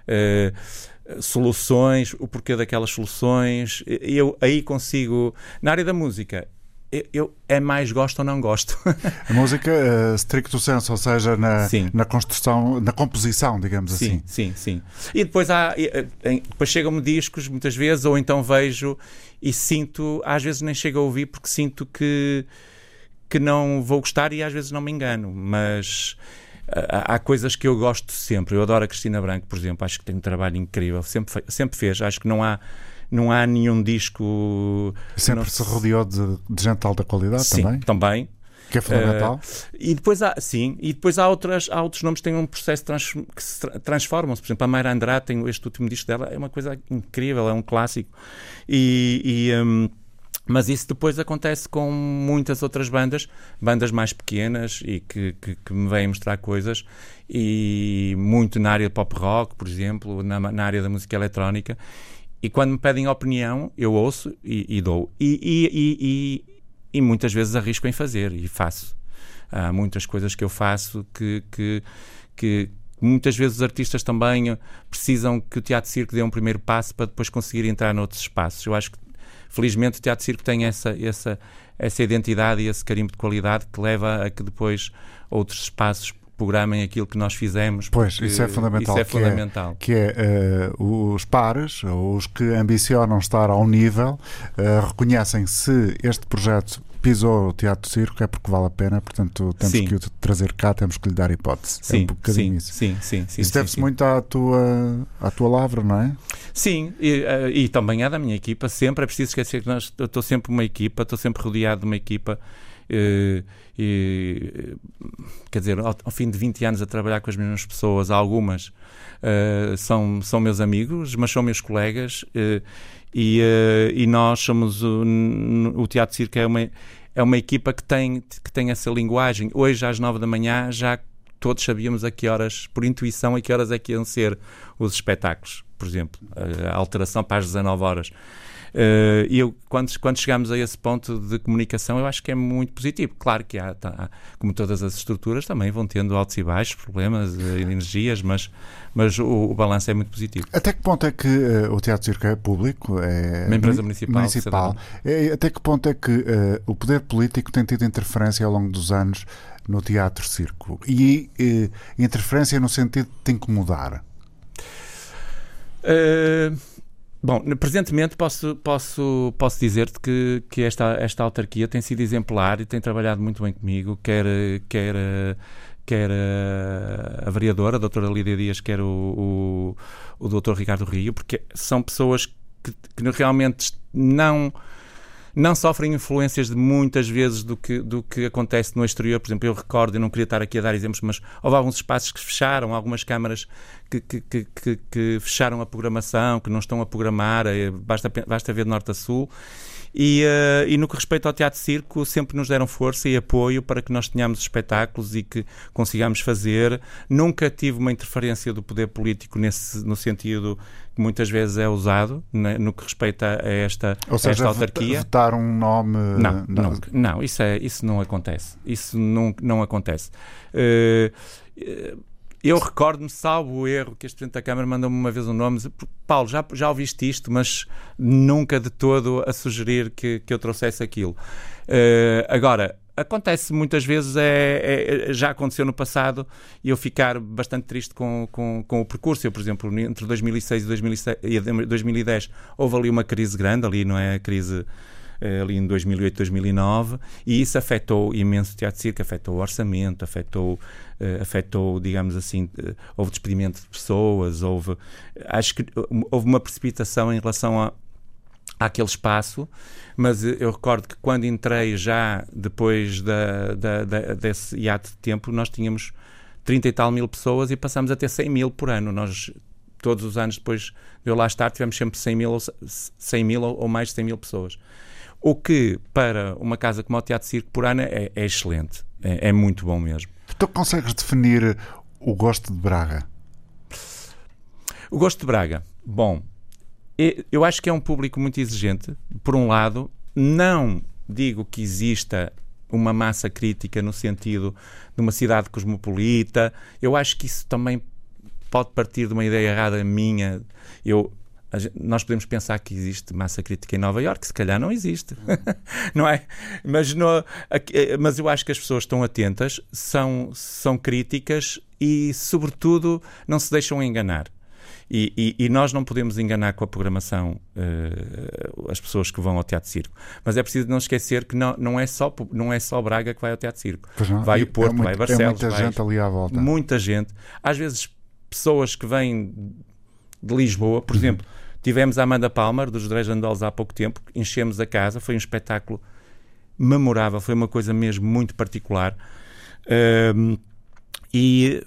Uh, soluções, o porquê daquelas soluções, eu aí consigo. Na área da música, eu, eu, é mais gosto ou não gosto. A música, uh, stricto senso, ou seja, na, na construção, na composição, digamos sim, assim. Sim, sim. E depois, há, eh, depois chegam-me discos, muitas vezes, ou então vejo e sinto, às vezes nem chego a ouvir porque sinto que, que não vou gostar e às vezes não me engano, mas eh, há coisas que eu gosto sempre. Eu adoro a Cristina Branco, por exemplo, acho que tem um trabalho incrível, sempre, sempre fez, acho que não há não há nenhum disco. Sempre não... se rodeou de, de gente de alta qualidade sim, também? também. Que é fundamental. Uh, e depois há, sim, e depois há, outras, há outros nomes que têm um processo trans, que se transformam-se. Por exemplo, a Mayra Andrade tem este último disco dela, é uma coisa incrível, é um clássico. E. e um, mas isso depois acontece com muitas outras bandas, bandas mais pequenas e que, que, que, me vêm mostrar coisas, e muito na área de pop rock, por exemplo, na, na área da música eletrónica. E quando me pedem opinião, eu ouço e, e dou. E, e, e, muitas vezes arrisco em fazer e faço. Há muitas coisas que eu faço que, que, que muitas vezes os artistas também precisam que o Teatro Circo dê um primeiro passo para depois conseguir entrar noutros espaços. Eu acho que, felizmente, o Teatro Circo tem essa, essa, essa identidade e esse carimbo de qualidade que leva a que depois outros espaços programem aquilo que nós fizemos. Pois, isso é fundamental. Isso é fundamental. Que é, que é uh, os pares, os que ambicionam estar ao nível, uh, reconhecem se este projeto pisou o Teatro Circo é porque vale a pena, portanto temos sim. que o trazer cá, temos que lhe dar hipótese. Sim, é um bocadinho sim, isso. Sim, sim, sim. Isso deve-se muito à tua, à tua lavra, não é? Sim, e, uh, e também é da minha equipa. Sempre é preciso esquecer que nós, eu estou sempre uma equipa, estou sempre rodeado de uma equipa e, e, quer dizer, ao, ao, fim de 20 anos a trabalhar com as mesmas pessoas, algumas uh, são, são meus amigos, mas são meus colegas, uh, e, e nós somos o, o Teatro Circo é uma, é uma equipa que tem, que tem essa linguagem. Hoje, às 9 da manhã, já todos sabíamos a que horas, por intuição, a que horas é que iam ser os espetáculos, por exemplo, a alteração para as 19 horas. Uh, e eu, quando, quando chegamos a esse ponto de comunicação, eu acho que é muito positivo. Claro que há, tá, como todas as estruturas, também vão tendo altos e baixos, problemas, uh, energias, mas, mas o, o balanço é muito positivo. Até que ponto é que uh, o Teatro Circo é público? É uma empresa municipal. municipal. É, até que ponto é que o poder político tem tido interferência ao longo dos anos no Teatro Circo? E interferência no sentido de te incomodar? Uh, Bom, presentemente posso, posso, posso dizer-te que, que esta, esta autarquia tem sido exemplar e tem trabalhado muito bem comigo, quer, quer, quer a vereadora, a doutora Lídia Dias, quer o, o, o doutor Ricardo Rio, porque são pessoas que, que realmente não não sofrem influências de muitas vezes do que, do que acontece no exterior. Por exemplo, eu recordo, e não queria estar aqui a dar exemplos, mas houve alguns espaços que fecharam, algumas câmaras que, que, que, que fecharam a programação, que não estão a programar, eh, basta, basta ver de norte a sul. E, uh, e, no que respeita ao Teatro Circo, sempre nos deram força e apoio para que nós tenhamos espetáculos e que consigamos fazer. Nunca tive uma interferência do poder político nesse, no sentido que muitas vezes é usado né, no que respeita a esta, Ou seja, esta autarquia. votar um nome... Não, não, não isso, é, isso não acontece. Isso não, não acontece. Uh, eu recordo-me, salvo o erro, que este Presidente da Câmara mandou-me uma vez um nome. Paulo, já, já ouviste isto, mas nunca de todo a sugerir que, que eu trouxesse aquilo. Uh, agora, acontece muitas vezes, é, é, já aconteceu no passado, e eu ficar bastante triste com, com, com o percurso. Eu, por exemplo, entre 2006 e, 2006 e 2010 houve ali uma crise grande, ali, não é? A crise ali em 2008, 2009, e isso afetou imenso o teatro circo, afetou o orçamento, afetou, uh, afetou digamos assim, houve despedimento de pessoas, houve, acho que houve uma precipitação em relação a, àquele espaço, mas eu recordo que quando entrei já depois da, da, da, desse hiato de tempo, nós tínhamos 30 e tal mil pessoas e passamos a ter 100 mil por ano. Nós, todos os anos depois de eu lá estar, tivemos sempre 100 mil, 100 mil ou mais de 100 mil pessoas. O que, para uma casa como o Teatro Circo por ano, é, é excelente. É, é muito bom mesmo. Tu consegues definir o gosto de Braga? O gosto de Braga. Bom, eu acho que é um público muito exigente. Por um lado, não digo que exista uma massa crítica no sentido de uma cidade cosmopolita. Eu acho que isso também pode partir de uma ideia errada minha. Eu, nós podemos pensar que existe massa crítica em Nova Iorque, se calhar não existe, não é? Mas, no, mas eu acho que as pessoas estão atentas, são, são críticas e, sobretudo, não se deixam enganar. E, e, e, nós não podemos enganar com a programação uh, as pessoas que vão ao Teatro Circo. Mas é preciso não esquecer que não, não, é, só, não é só Braga que vai ao Teatro Circo. Vai o Porto, é muito, vai Barcelos. É muita gente ali à volta. Muita gente. Às vezes, pessoas que vêm de Lisboa, por exemplo, tivemos a Amanda Palmer, dos Dresden Dolls, há pouco tempo, enchemos a casa, foi um espetáculo memorável, foi uma coisa mesmo muito particular. Uh, e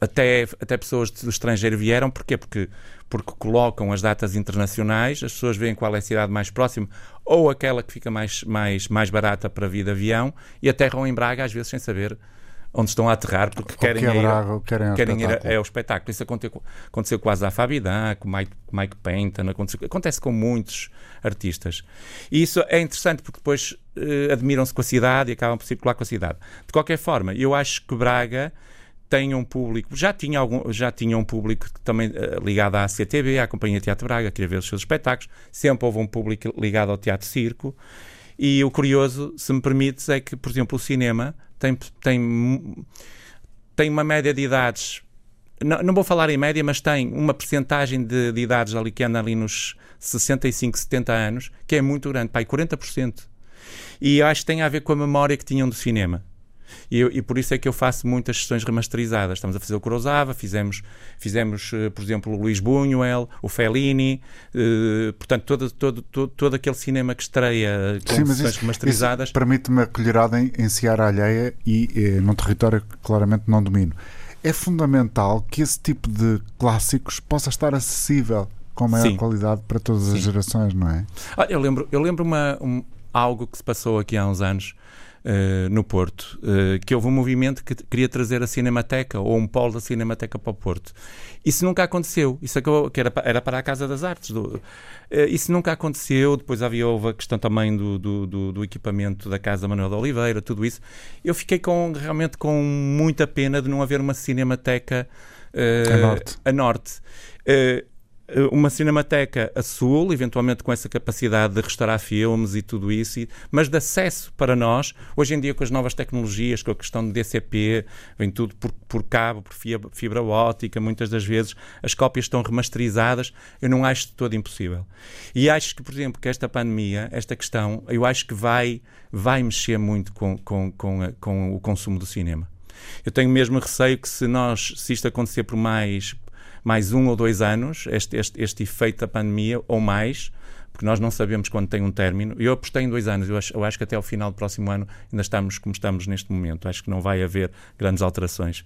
até, até pessoas do estrangeiro vieram, porquê? Porque, porque colocam as datas internacionais, as pessoas veem qual é a cidade mais próxima ou aquela que fica mais, mais, mais barata para vir de avião. E aterram em Braga, às vezes sem saber onde estão a aterrar porque querem, é ir, Braga, querem, querem ir ao espetáculo. Isso aconteceu, aconteceu quase à Fabidan, com Mike, Mike Penton, acontece com muitos artistas. E isso é interessante porque depois eh, admiram-se com a cidade e acabam por circular com a cidade. De qualquer forma, eu acho que Braga tem um público, já tinha, algum, já tinha um público também uh, ligado à CTB, à Companhia Teatro Braga, queria ver os seus espetáculos, sempre houve um público ligado ao Teatro Circo, e o curioso, se me permites, é que, por exemplo, o cinema tem, tem, tem uma média de idades, não, não vou falar em média, mas tem uma percentagem de, de idades anda ali nos 65, 70 anos, que é muito grande, pai, 40%. E acho que tem a ver com a memória que tinham do cinema. E, eu, e, por isso é que eu faço muitas sessões remasterizadas. Estamos a fazer o Kurosawa, fizemos, fizemos eh, por exemplo, o Luís Buñuel, o Fellini, uh, portanto, todo, todo, todo, todo aquele cinema que estreia com Sim, sessões isso, remasterizadas. Permite-me a colherada em, em Seara Alheia e eh, num território que claramente não domino. É fundamental que esse tipo de clássicos possa estar acessível com maior Sim. qualidade para todas as Sim. gerações, não é? Ah, eu lembro, eu lembro uma, um, algo que se passou aqui há uns anos uh, no Porto, uh, que houve um movimento que queria trazer a Cinemateca ou um polo da Cinemateca para o Porto. Isso nunca aconteceu. Isso acabou, que era, era para a Casa das Artes. Do, uh, isso nunca aconteceu. Depois havia houve a questão também do, do, do, do, equipamento da Casa Manuel de Oliveira, tudo isso. Eu fiquei com, realmente com muita pena de não haver uma Cinemateca a norte. A norte. Uh, uma cinemateca a sul, eventualmente com essa capacidade de restaurar filmes e tudo isso, mas de acesso para nós, hoje em dia com as novas tecnologias, com a questão de DCP, vem tudo por, por cabo, por fibra óptica, muitas das vezes as cópias estão remasterizadas, eu não acho de todo impossível. E acho que, por exemplo, que esta pandemia, esta questão, eu acho que vai, vai mexer muito com, com, com, a, com o consumo do cinema. Eu tenho mesmo receio que se nós, se isto acontecer por mais mais um ou dois anos, este, este, este efeito da pandemia, ou mais, porque nós não sabemos quando tem um término. Eu apostei em dois anos, eu acho, eu acho, que até ao final do próximo ano ainda estamos como estamos neste momento. Acho que não vai haver grandes alterações.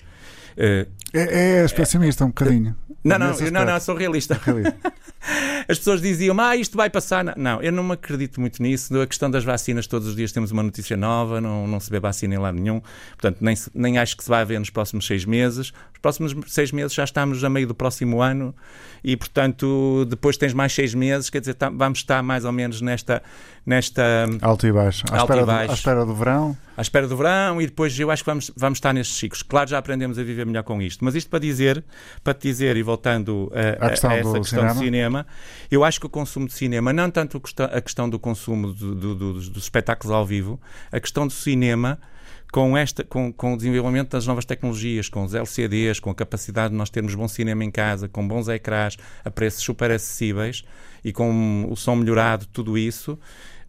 Uh, é, é pessimista um bocadinho. Não, não, não, não, sou realista. realista. As pessoas diziam, ah, isto vai passar. Não, eu não me acredito muito nisso. A questão das vacinas, todos os dias temos uma notícia nova, não, não se vê vacina em lado nenhum. Portanto, nem, nem acho que se vai haver nos próximos seis meses. Os próximos seis meses já estamos a meio do próximo ano e, portanto, depois tens mais seis meses, quer dizer, tá, vamos estar mais ou menos nesta. nesta alto e baixo. À, espera, e baixo. Do, à espera do verão. À espera do verão e depois eu acho que vamos, vamos estar nestes ciclos. Claro, já aprendemos a viver melhor com isto, mas isto para dizer, para te dizer, e voltando a, a, questão a essa do questão cinema. do cinema, eu acho que o consumo de cinema, não tanto a questão do consumo do, do, do, dos espetáculos ao vivo, a questão do cinema com, esta, com, com o desenvolvimento das novas tecnologias, com os LCDs, com a capacidade de nós termos bom cinema em casa, com bons ecrãs a preços super acessíveis e com o som melhorado, tudo isso.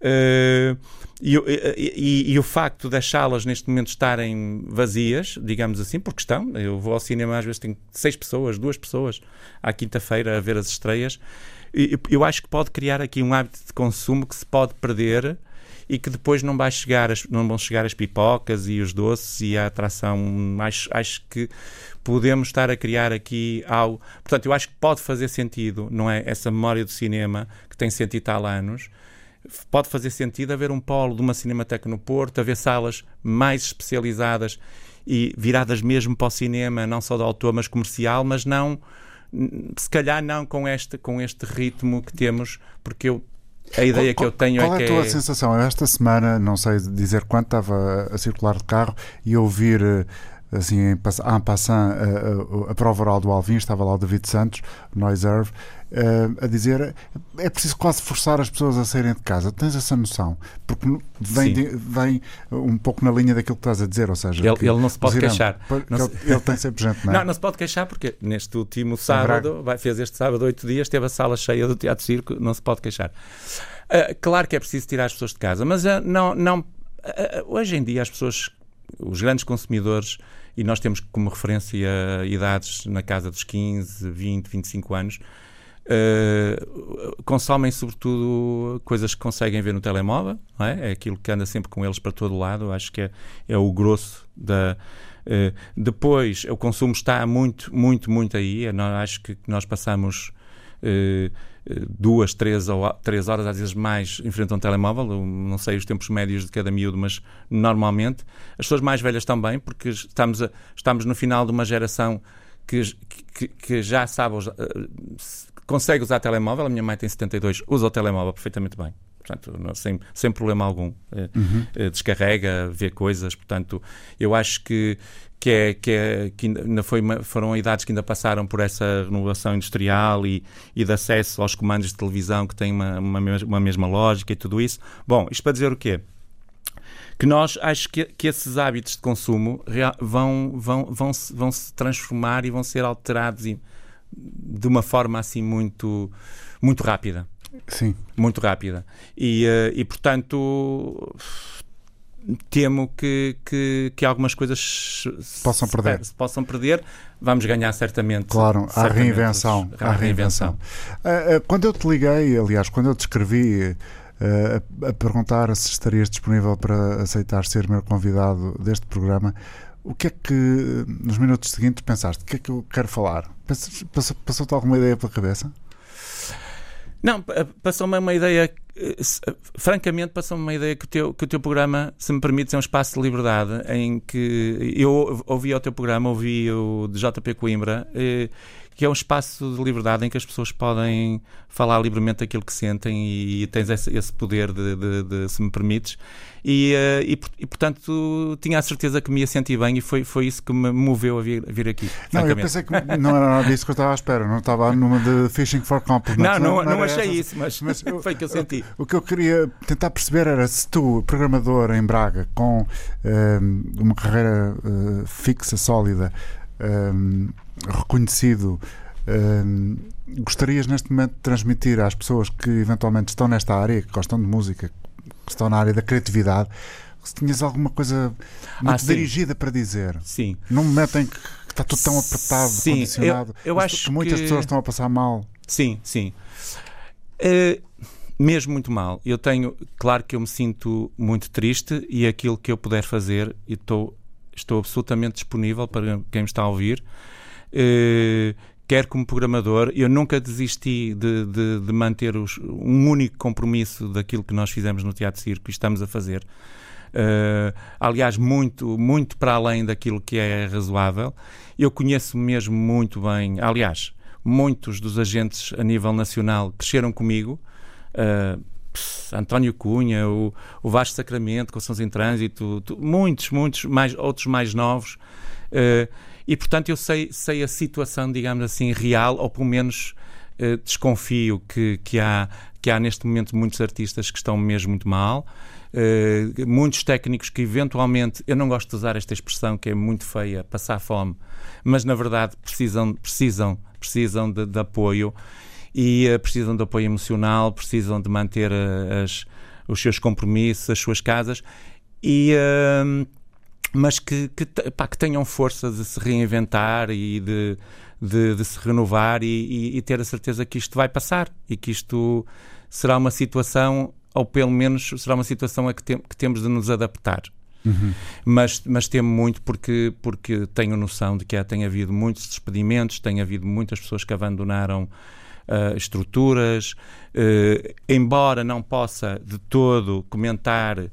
Uh, e, e, e, o facto das salas neste momento estarem vazias, digamos assim, porque estão, eu vou ao cinema às vezes tenho seis pessoas, duas pessoas à quinta-feira a ver as estreias, eu acho que pode criar aqui um hábito de consumo que se pode perder e que depois não, vai chegar as, não vão chegar as pipocas e os doces e a atração. Acho, acho que podemos estar a criar aqui algo. Portanto, eu acho que pode fazer sentido, não é? Essa memória do cinema que tem cento e tal anos. Pode fazer sentido haver um polo de uma Cinemateca no Porto, haver salas mais especializadas e viradas mesmo para o cinema, não só de autor, mas comercial, mas não se calhar não com este, com este ritmo que temos, porque eu a ideia qual, que eu tenho qual é, é que. Qual é a tua sensação? Eu esta semana, não sei dizer quanto, estava a circular de carro e ouvir eh, assim, em passant, a, a, a prova oral do Alvin, estava lá o David Santos, Noiserve, uh, a dizer é preciso quase forçar as pessoas a saírem de casa. Tens essa noção? Porque vem, de, vem um pouco na linha daquilo que estás a dizer, ou seja, ele, ele não se pode irão, queixar. Não ele, se... ele, tem sempre gente, não é? Não, não se pode queixar porque neste último sábado, vai, fez este sábado oito dias, teve a sala cheia do Teatro Circo, não se pode queixar. Uh, claro que é preciso tirar as pessoas de casa, mas uh, não, não, hoje em dia as pessoas, os grandes consumidores, e nós temos como referência idades na casa dos 15, 20, 25 anos, uh, consomem sobretudo coisas que conseguem ver no telemóvel, é? é? aquilo que anda sempre com eles para todo lado, acho que é, é o grosso da. Uh, depois, o consumo está muito, muito, muito aí. Eu acho que nós passamos uh, duas, três, ou, três horas, às vezes mais, em frente a um telemóvel. não sei os tempos médios de cada miúdo, mas normalmente. As pessoas mais velhas também, porque estamos, a, estamos no final de uma geração que, que, que já sabe, consegue usar telemóvel. A minha mãe tem 72, usa o telemóvel perfeitamente bem. Portanto, não, sem, sem problema algum. Uhum. Descarrega, vê coisas. Portanto, eu acho que que, é, que, é, que ainda foi foram idades que ainda passaram por essa renovação industrial e, e de acesso aos comandos de televisão que têm uma, uma, uma mesma lógica e tudo isso. Bom, isto para dizer o quê? que nós acho que, que esses hábitos de consumo vão, vão, vão, se, vão se transformar e vão ser alterados e, de uma forma assim muito, muito rápida. Sim. Muito rápida. E, uh, e portanto temo que, que, que algumas coisas possam se, perder. Se possam perder, vamos ganhar certamente. Claro, certamente, a reinvenção. A reinvenção. Ah, ah, quando eu te liguei, aliás, quando eu te escrevi a, a perguntar se estarias disponível para aceitar ser meu convidado deste programa, o que é que nos minutos seguintes pensaste? O que é que eu quero falar? Passou-te alguma ideia pela cabeça? Não, passou-me uma ideia, eh, francamente, passou-me uma ideia que o, teu, que o teu programa, se me permites, é um espaço de liberdade em que eu ouvi o teu programa, ouvi o de JP Coimbra, eh, que é um espaço de liberdade em que as pessoas podem falar livremente aquilo que sentem e tens esse, esse poder de, de, de, se me permites. E, uh, e, e, portanto tinha a certeza que me ia sentir bem e foi, foi isso que me moveu a vir, vir aqui. Não, eu pensei que não era nada disso que eu estava à espera, não estava numa de Fishing for Compliments. Não, não, não, não achei isso, mas, mas eu, foi o que eu senti. O, o, que eu queria tentar perceber era se tu, programador em Braga, com um, uma carreira uh, fixa, sólida, um, reconhecido. Um, gostarias neste momento de transmitir às pessoas que eventualmente estão nesta área, que gostam de música, que estão na área da criatividade, se tinhas alguma coisa muito ah, dirigida para dizer. Sim. Num momento em que está tudo tão apertado, sim, condicionado, eu, eu acho que muitas que... pessoas estão a passar mal. Sim, sim. Uh, mesmo muito mal. Eu tenho, claro que eu me sinto muito triste e aquilo que eu puder fazer, estou, estou absolutamente disponível para quem me está a ouvir. Uh, quer como programador, eu nunca desisti de, de, de manter os, um único compromisso daquilo que nós fizemos no Teatro Circo e estamos a fazer. Uh, aliás, muito, muito para além daquilo que é razoável. Eu conheço mesmo muito bem, aliás, muitos dos agentes a nível nacional cresceram comigo. Uh, António Cunha, o, o Vasco Sacramento, Conceição em Trânsito, tu, muitos, muitos, mais, outros mais novos. Uh, e, portanto, eu sei, sei a situação, digamos assim, real, ou pelo menos uh, desconfio que, que, há, que há neste momento muitos artistas que estão mesmo muito mal. uh, muitos técnicos que eventualmente, eu não gosto de usar esta expressão que é muito feia, passar fome, mas na verdade precisam, precisam, precisam de, de apoio e uh, precisam de apoio emocional, precisam de manter uh, as, os seus compromissos, as suas casas e mas que, que, pá, que, tenham força de se reinventar e de, de, de se renovar e, e, e, ter a certeza que isto vai passar e que isto será uma situação, ou pelo menos será uma situação a que, tem, que temos de nos adaptar. Uhum. Mas, mas temo muito porque, porque tenho noção de que tem havido muitos despedimentos, tem havido muitas pessoas que abandonaram uh, estruturas, uh, embora não possa de todo comentar uh,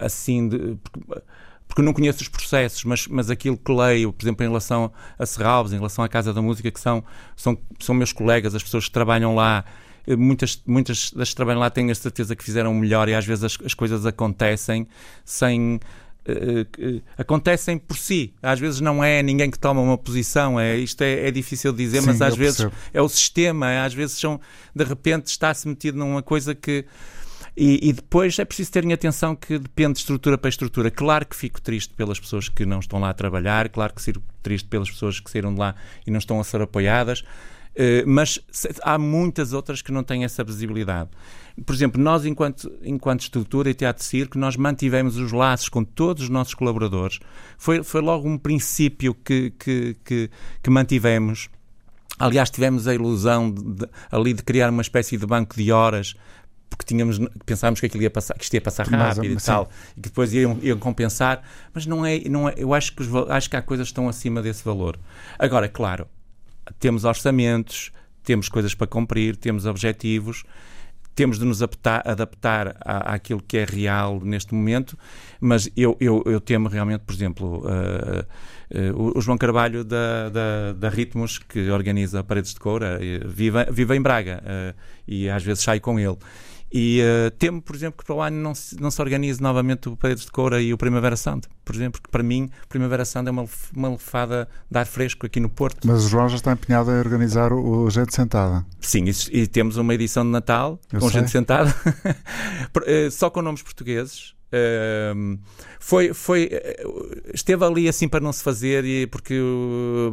assim. De, porque, porque não conheço os processos, mas, mas aquilo que leio, por exemplo, em relação a Serralves, em relação à Casa da Música, que são, são, são meus colegas, as pessoas que trabalham lá, eh, muitas, muitas das que trabalham lá têm a certeza que fizeram melhor e às vezes as, as coisas acontecem sem. Uh, uh, acontecem por si. Às vezes não é ninguém que toma uma posição, é, isto é, é difícil de dizer, Sim, mas às vezes é o sistema, é, às vezes são, de repente está-se metido numa coisa que e, e, depois é preciso terem atenção que depende de estrutura para estrutura. Claro que fico triste pelas pessoas que não estão lá a trabalhar, claro que fico triste pelas pessoas que saíram de lá e não estão a ser apoiadas, uh, mas há muitas outras que não têm essa visibilidade. Por exemplo, nós, enquanto, enquanto estrutura e teatro circo, nós mantivemos os laços com todos os nossos colaboradores. Foi, foi logo um princípio que, que, que, que mantivemos. Aliás, tivemos a ilusão de, de, ali de criar uma espécie de banco de horas porque tínhamos, pensámos que aquilo ia passar, que isto ia passar rápido mas, e tal, e que depois iam, iam, compensar, mas não é, não é eu acho que, os, acho que há coisas que estão acima desse valor. Agora, claro, temos orçamentos, temos coisas para cumprir, temos objetivos, temos de nos adaptar, adaptar à, àquilo que é real neste momento, mas eu, eu, eu temo realmente, por exemplo, uh, uh, o João Carvalho da, da, da, Ritmos, que organiza Paredes de Coura, vive, vive em Braga uh, e às vezes sai com ele. E uh, temo, por exemplo, que para o ano não se, não se organize novamente o Paredes de Coura e o Primavera Sound, por exemplo, que para mim o Primavera Sound é uma, uma lefada de ar fresco aqui no Porto. Mas o João já está empenhado em organizar o, o Gente Sentada. Sim, isso, e temos uma edição de Natal Eu com sei. Gente Sentada, eh, só com nomes portugueses. Uh, foi, foi, esteve ali assim para não se fazer e porque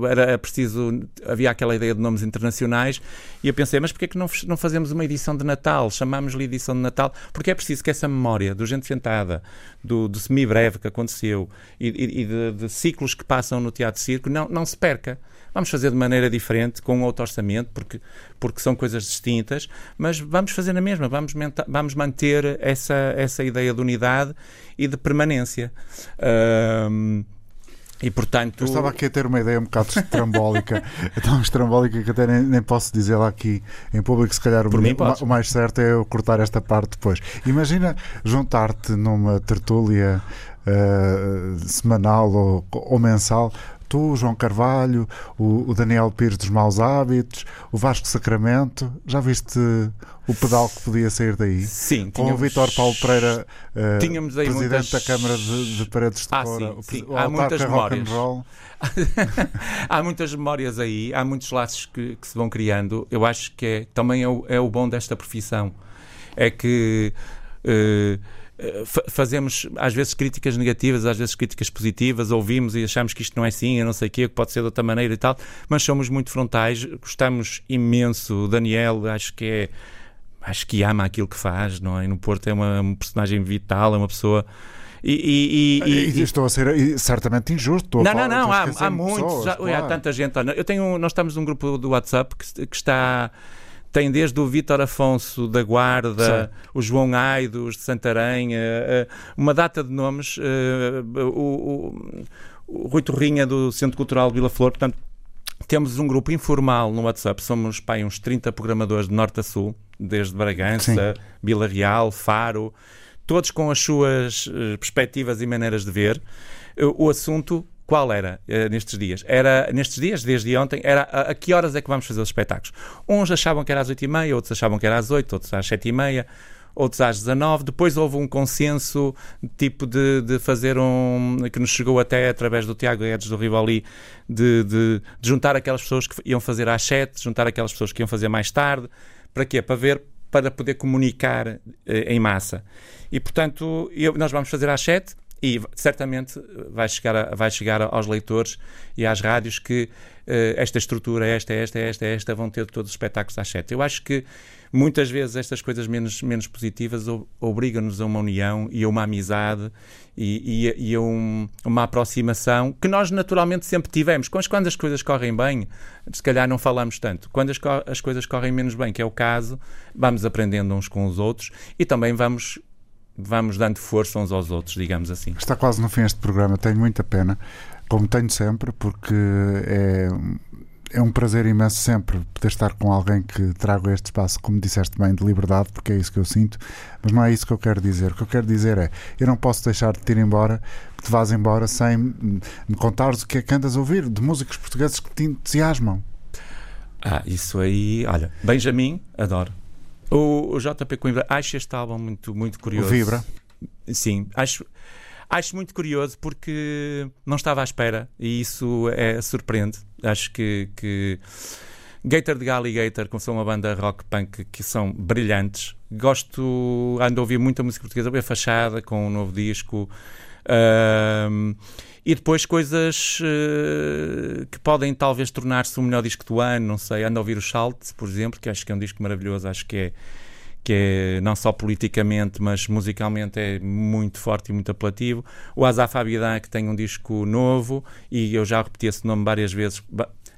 era preciso, havia aquela ideia de nomes internacionais e eu pensei, mas porquê é que não, não fazemos uma edição de Natal? Chamámos-lhe edição de Natal, porque é preciso que essa memória do Gente Sentada, do, do semi-breve que aconteceu e, e, e de, de, ciclos que passam no Teatro Circo não, não se perca. Vamos fazer de maneira diferente, com outro orçamento, porque, porque são coisas distintas, mas vamos fazer na mesma, vamos, vamos manter essa, essa ideia de unidade e de permanência. Um, e portanto. Eu estava aqui a ter uma ideia um bocado estrambólica, tão estrambólica que até nem, nem posso dizer lá aqui em público. Se calhar o, mim, o, mais certo é eu cortar esta parte depois. Imagina juntar-te numa tertúlia uh, semanal ou, ou mensal tu, João Carvalho, o, o, Daniel Pires dos Maus Hábitos, o Vasco Sacramento. Já viste o pedal que podia sair daí? Sim. Com o Vítor Paulo Pereira, uh, tínhamos aí presidente muitas... da Câmara de, de Paredes de ah, Cora, sim, sim. há muitas memórias. há muitas memórias aí, há muitos laços que, que, se vão criando. Eu acho que é, também é o, é o bom desta profissão. É que. Uh, fazemos às vezes críticas negativas, às vezes críticas positivas, ouvimos e achamos que isto não é assim, eu não sei o que pode ser de outra maneira e tal, mas somos muito frontais, gostamos imenso. O Daniel, acho que é. Acho que ama aquilo que faz, não é? No Porto é uma, uma personagem vital, é uma pessoa. E, e, e, e, estou a ser certamente injusto. Não, não, não, há, há muitos, pessoas, já, claro. há tanta gente. Eu tenho, nós estamos num grupo do WhatsApp que, que está tem desde o Vítor Afonso da Guarda, Sim. o João Aidos de Santarém, eh, uma data de nomes, eh, o, o, o Rui Torrinha do Centro Cultural Vila Flor, portanto, temos um grupo informal no WhatsApp, somos pai, uns 30 programadores de norte a sul, desde Bragança, Sim. Vila Real, Faro, todos com as suas eh, perspectivas e maneiras de ver. O assunto qual era uh, nestes dias? Era nestes dias, desde ontem, era a, a, que horas é que vamos fazer os espetáculos? Uns achavam que era às 8h30, outros achavam que era às 8, outros às 7h30, outros às 19 Depois houve um consenso tipo de, de fazer um. que nos chegou até através do Tiago Guedes do Rivoli, de, de, de juntar aquelas pessoas que iam fazer às 7, juntar aquelas pessoas que iam fazer mais tarde. Para quê? Para ver para poder comunicar em massa. E, portanto, eu, nós vamos fazer às 7 e certamente vai chegar, a, vai chegar aos leitores e às rádios que uh, esta estrutura, esta, esta, esta, esta, vão ter todos os espetáculos às sete. Eu acho que muitas vezes estas coisas menos, menos positivas obrigam-nos a uma união e a uma amizade e, e, e a um, uma aproximação que nós naturalmente sempre tivemos. Quando as coisas correm bem, se calhar não falamos tanto. Quando as, as coisas correm menos bem, que é o caso, vamos aprendendo uns com os outros e também vamos vamos dando força uns aos outros, digamos assim. Está quase no fim este programa, tenho muita pena, como tenho sempre, porque é, é um prazer imenso sempre poder estar com alguém que traga este espaço, como disseste bem, de liberdade, porque é isso que eu sinto, mas não é isso que eu quero dizer. O que eu quero dizer é, eu não posso deixar de te ir embora, que te vás embora sem me contares o que é que andas a ouvir, de músicos portugueses que te entusiasmam. Ah, isso aí, olha, Benjamin, adoro. O, o JP Coimbra, acho este álbum muito, muito curioso. O Vibra. Sim, acho, acho muito curioso porque não estava à espera e isso é surpreende. Acho que, que Gator de Alligator, como são uma banda rock punk que são brilhantes. Gosto, ando a ouvir muita música portuguesa, bem fachada com um novo disco. Um, e depois coisas uh, que podem talvez tornar-se o melhor disco do ano, não sei. Ando a ouvir o Schalt, por exemplo, que acho que é um disco maravilhoso, acho que é que é não só politicamente, mas musicalmente é muito forte e muito apelativo. O Azaf Abidã, que tem um disco novo, e eu já repeti esse nome várias vezes,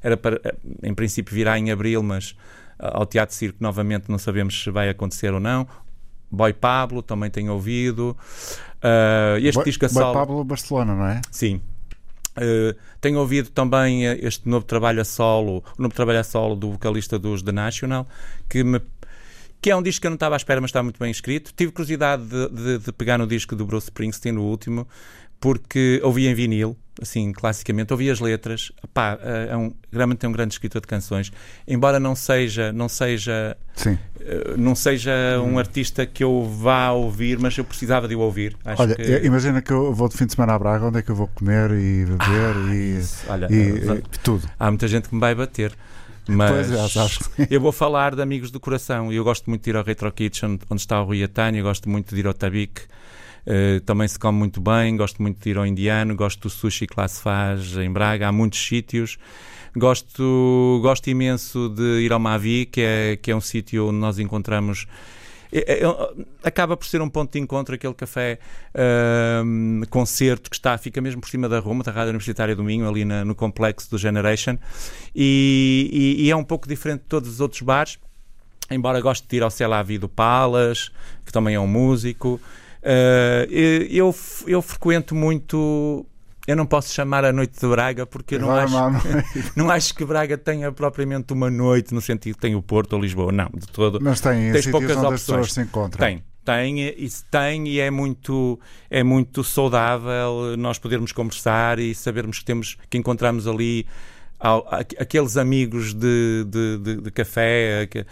era para, em princípio, virá em abril, mas ao Teatro Circo novamente não sabemos se vai acontecer ou não. Boy Pablo, também tenho ouvido. Uh, este Boy, disco a solo... Boy Pablo Barcelona, não é? Sim. Uh, tenho ouvido também este novo trabalho a solo, o novo trabalho a solo do vocalista dos The National, que me que é um disco que eu não estava à espera, mas está muito bem escrito. Tive curiosidade de, de, de pegar no disco do Bruce Springsteen, no último, porque ouvi em vinil, assim, classicamente, ouvi as letras. Pá, é um, realmente é um grande escritor de canções. Embora não seja, não seja, Sim. Eh, não seja um artista que eu vá ouvir, mas eu precisava de o ouvir. Acho Olha, que... imagina que eu vou de fim de semana a Braga, onde é que eu vou comer e beber ah, e, Olha, e, e, tudo. Há muita gente que me vai bater. Mas é, eu vou falar de Amigos do Coração. Eu gosto muito de ir ao Retro Kitchen, onde está o Rui Atânio, gosto muito de ir ao Tabique. Uh, também se come muito bem, gosto muito de ir ao indiano, gosto do sushi que lá se faz em Braga, há muitos sítios. Gosto, gosto imenso de ir ao Mavi, que é, que é um sítio onde nós encontramos é, é, acaba por ser um ponto de encontro aquele café uh, concerto que está, fica mesmo por cima da Roma, da Rádio Universitária do Minho, ali na, no complexo do Generation, e, e, e, é um pouco diferente de todos os outros bares, embora goste de ir ao Vida do Palas, que também é um músico. Uh, eu, eu frequento muito eu não posso chamar a noite de Braga porque eu não acho, não acho que Braga tenha propriamente uma noite no sentido que tem o Porto ou Lisboa, não, de todo. Mas tem tens poucas onde opções. as pessoas se encontram. Tem, tem, isso tem e é muito, é muito saudável nós podermos conversar e sabermos que temos que encontramos ali aqueles amigos de, de, de, de café, uh,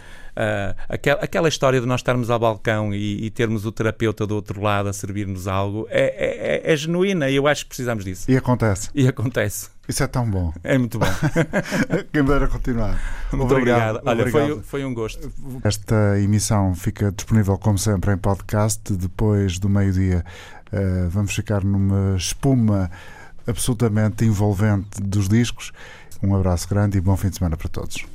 aquela, aquela história de nós estarmos ao balcão e, e, termos o terapeuta do outro lado a servir-nos algo é, é, é, genuína e eu acho que precisamos disso. E acontece. E acontece. Isso é tão bom. É muito bom. Quem dera continuar. Muito obrigado. obrigado. Olha, obrigado. Foi, foi um gosto. Esta emissão fica disponível, como sempre, em podcast. Depois do meio-dia, uh, vamos ficar numa espuma absolutamente envolvente dos discos. Um abraço grande e bom fim de semana para todos.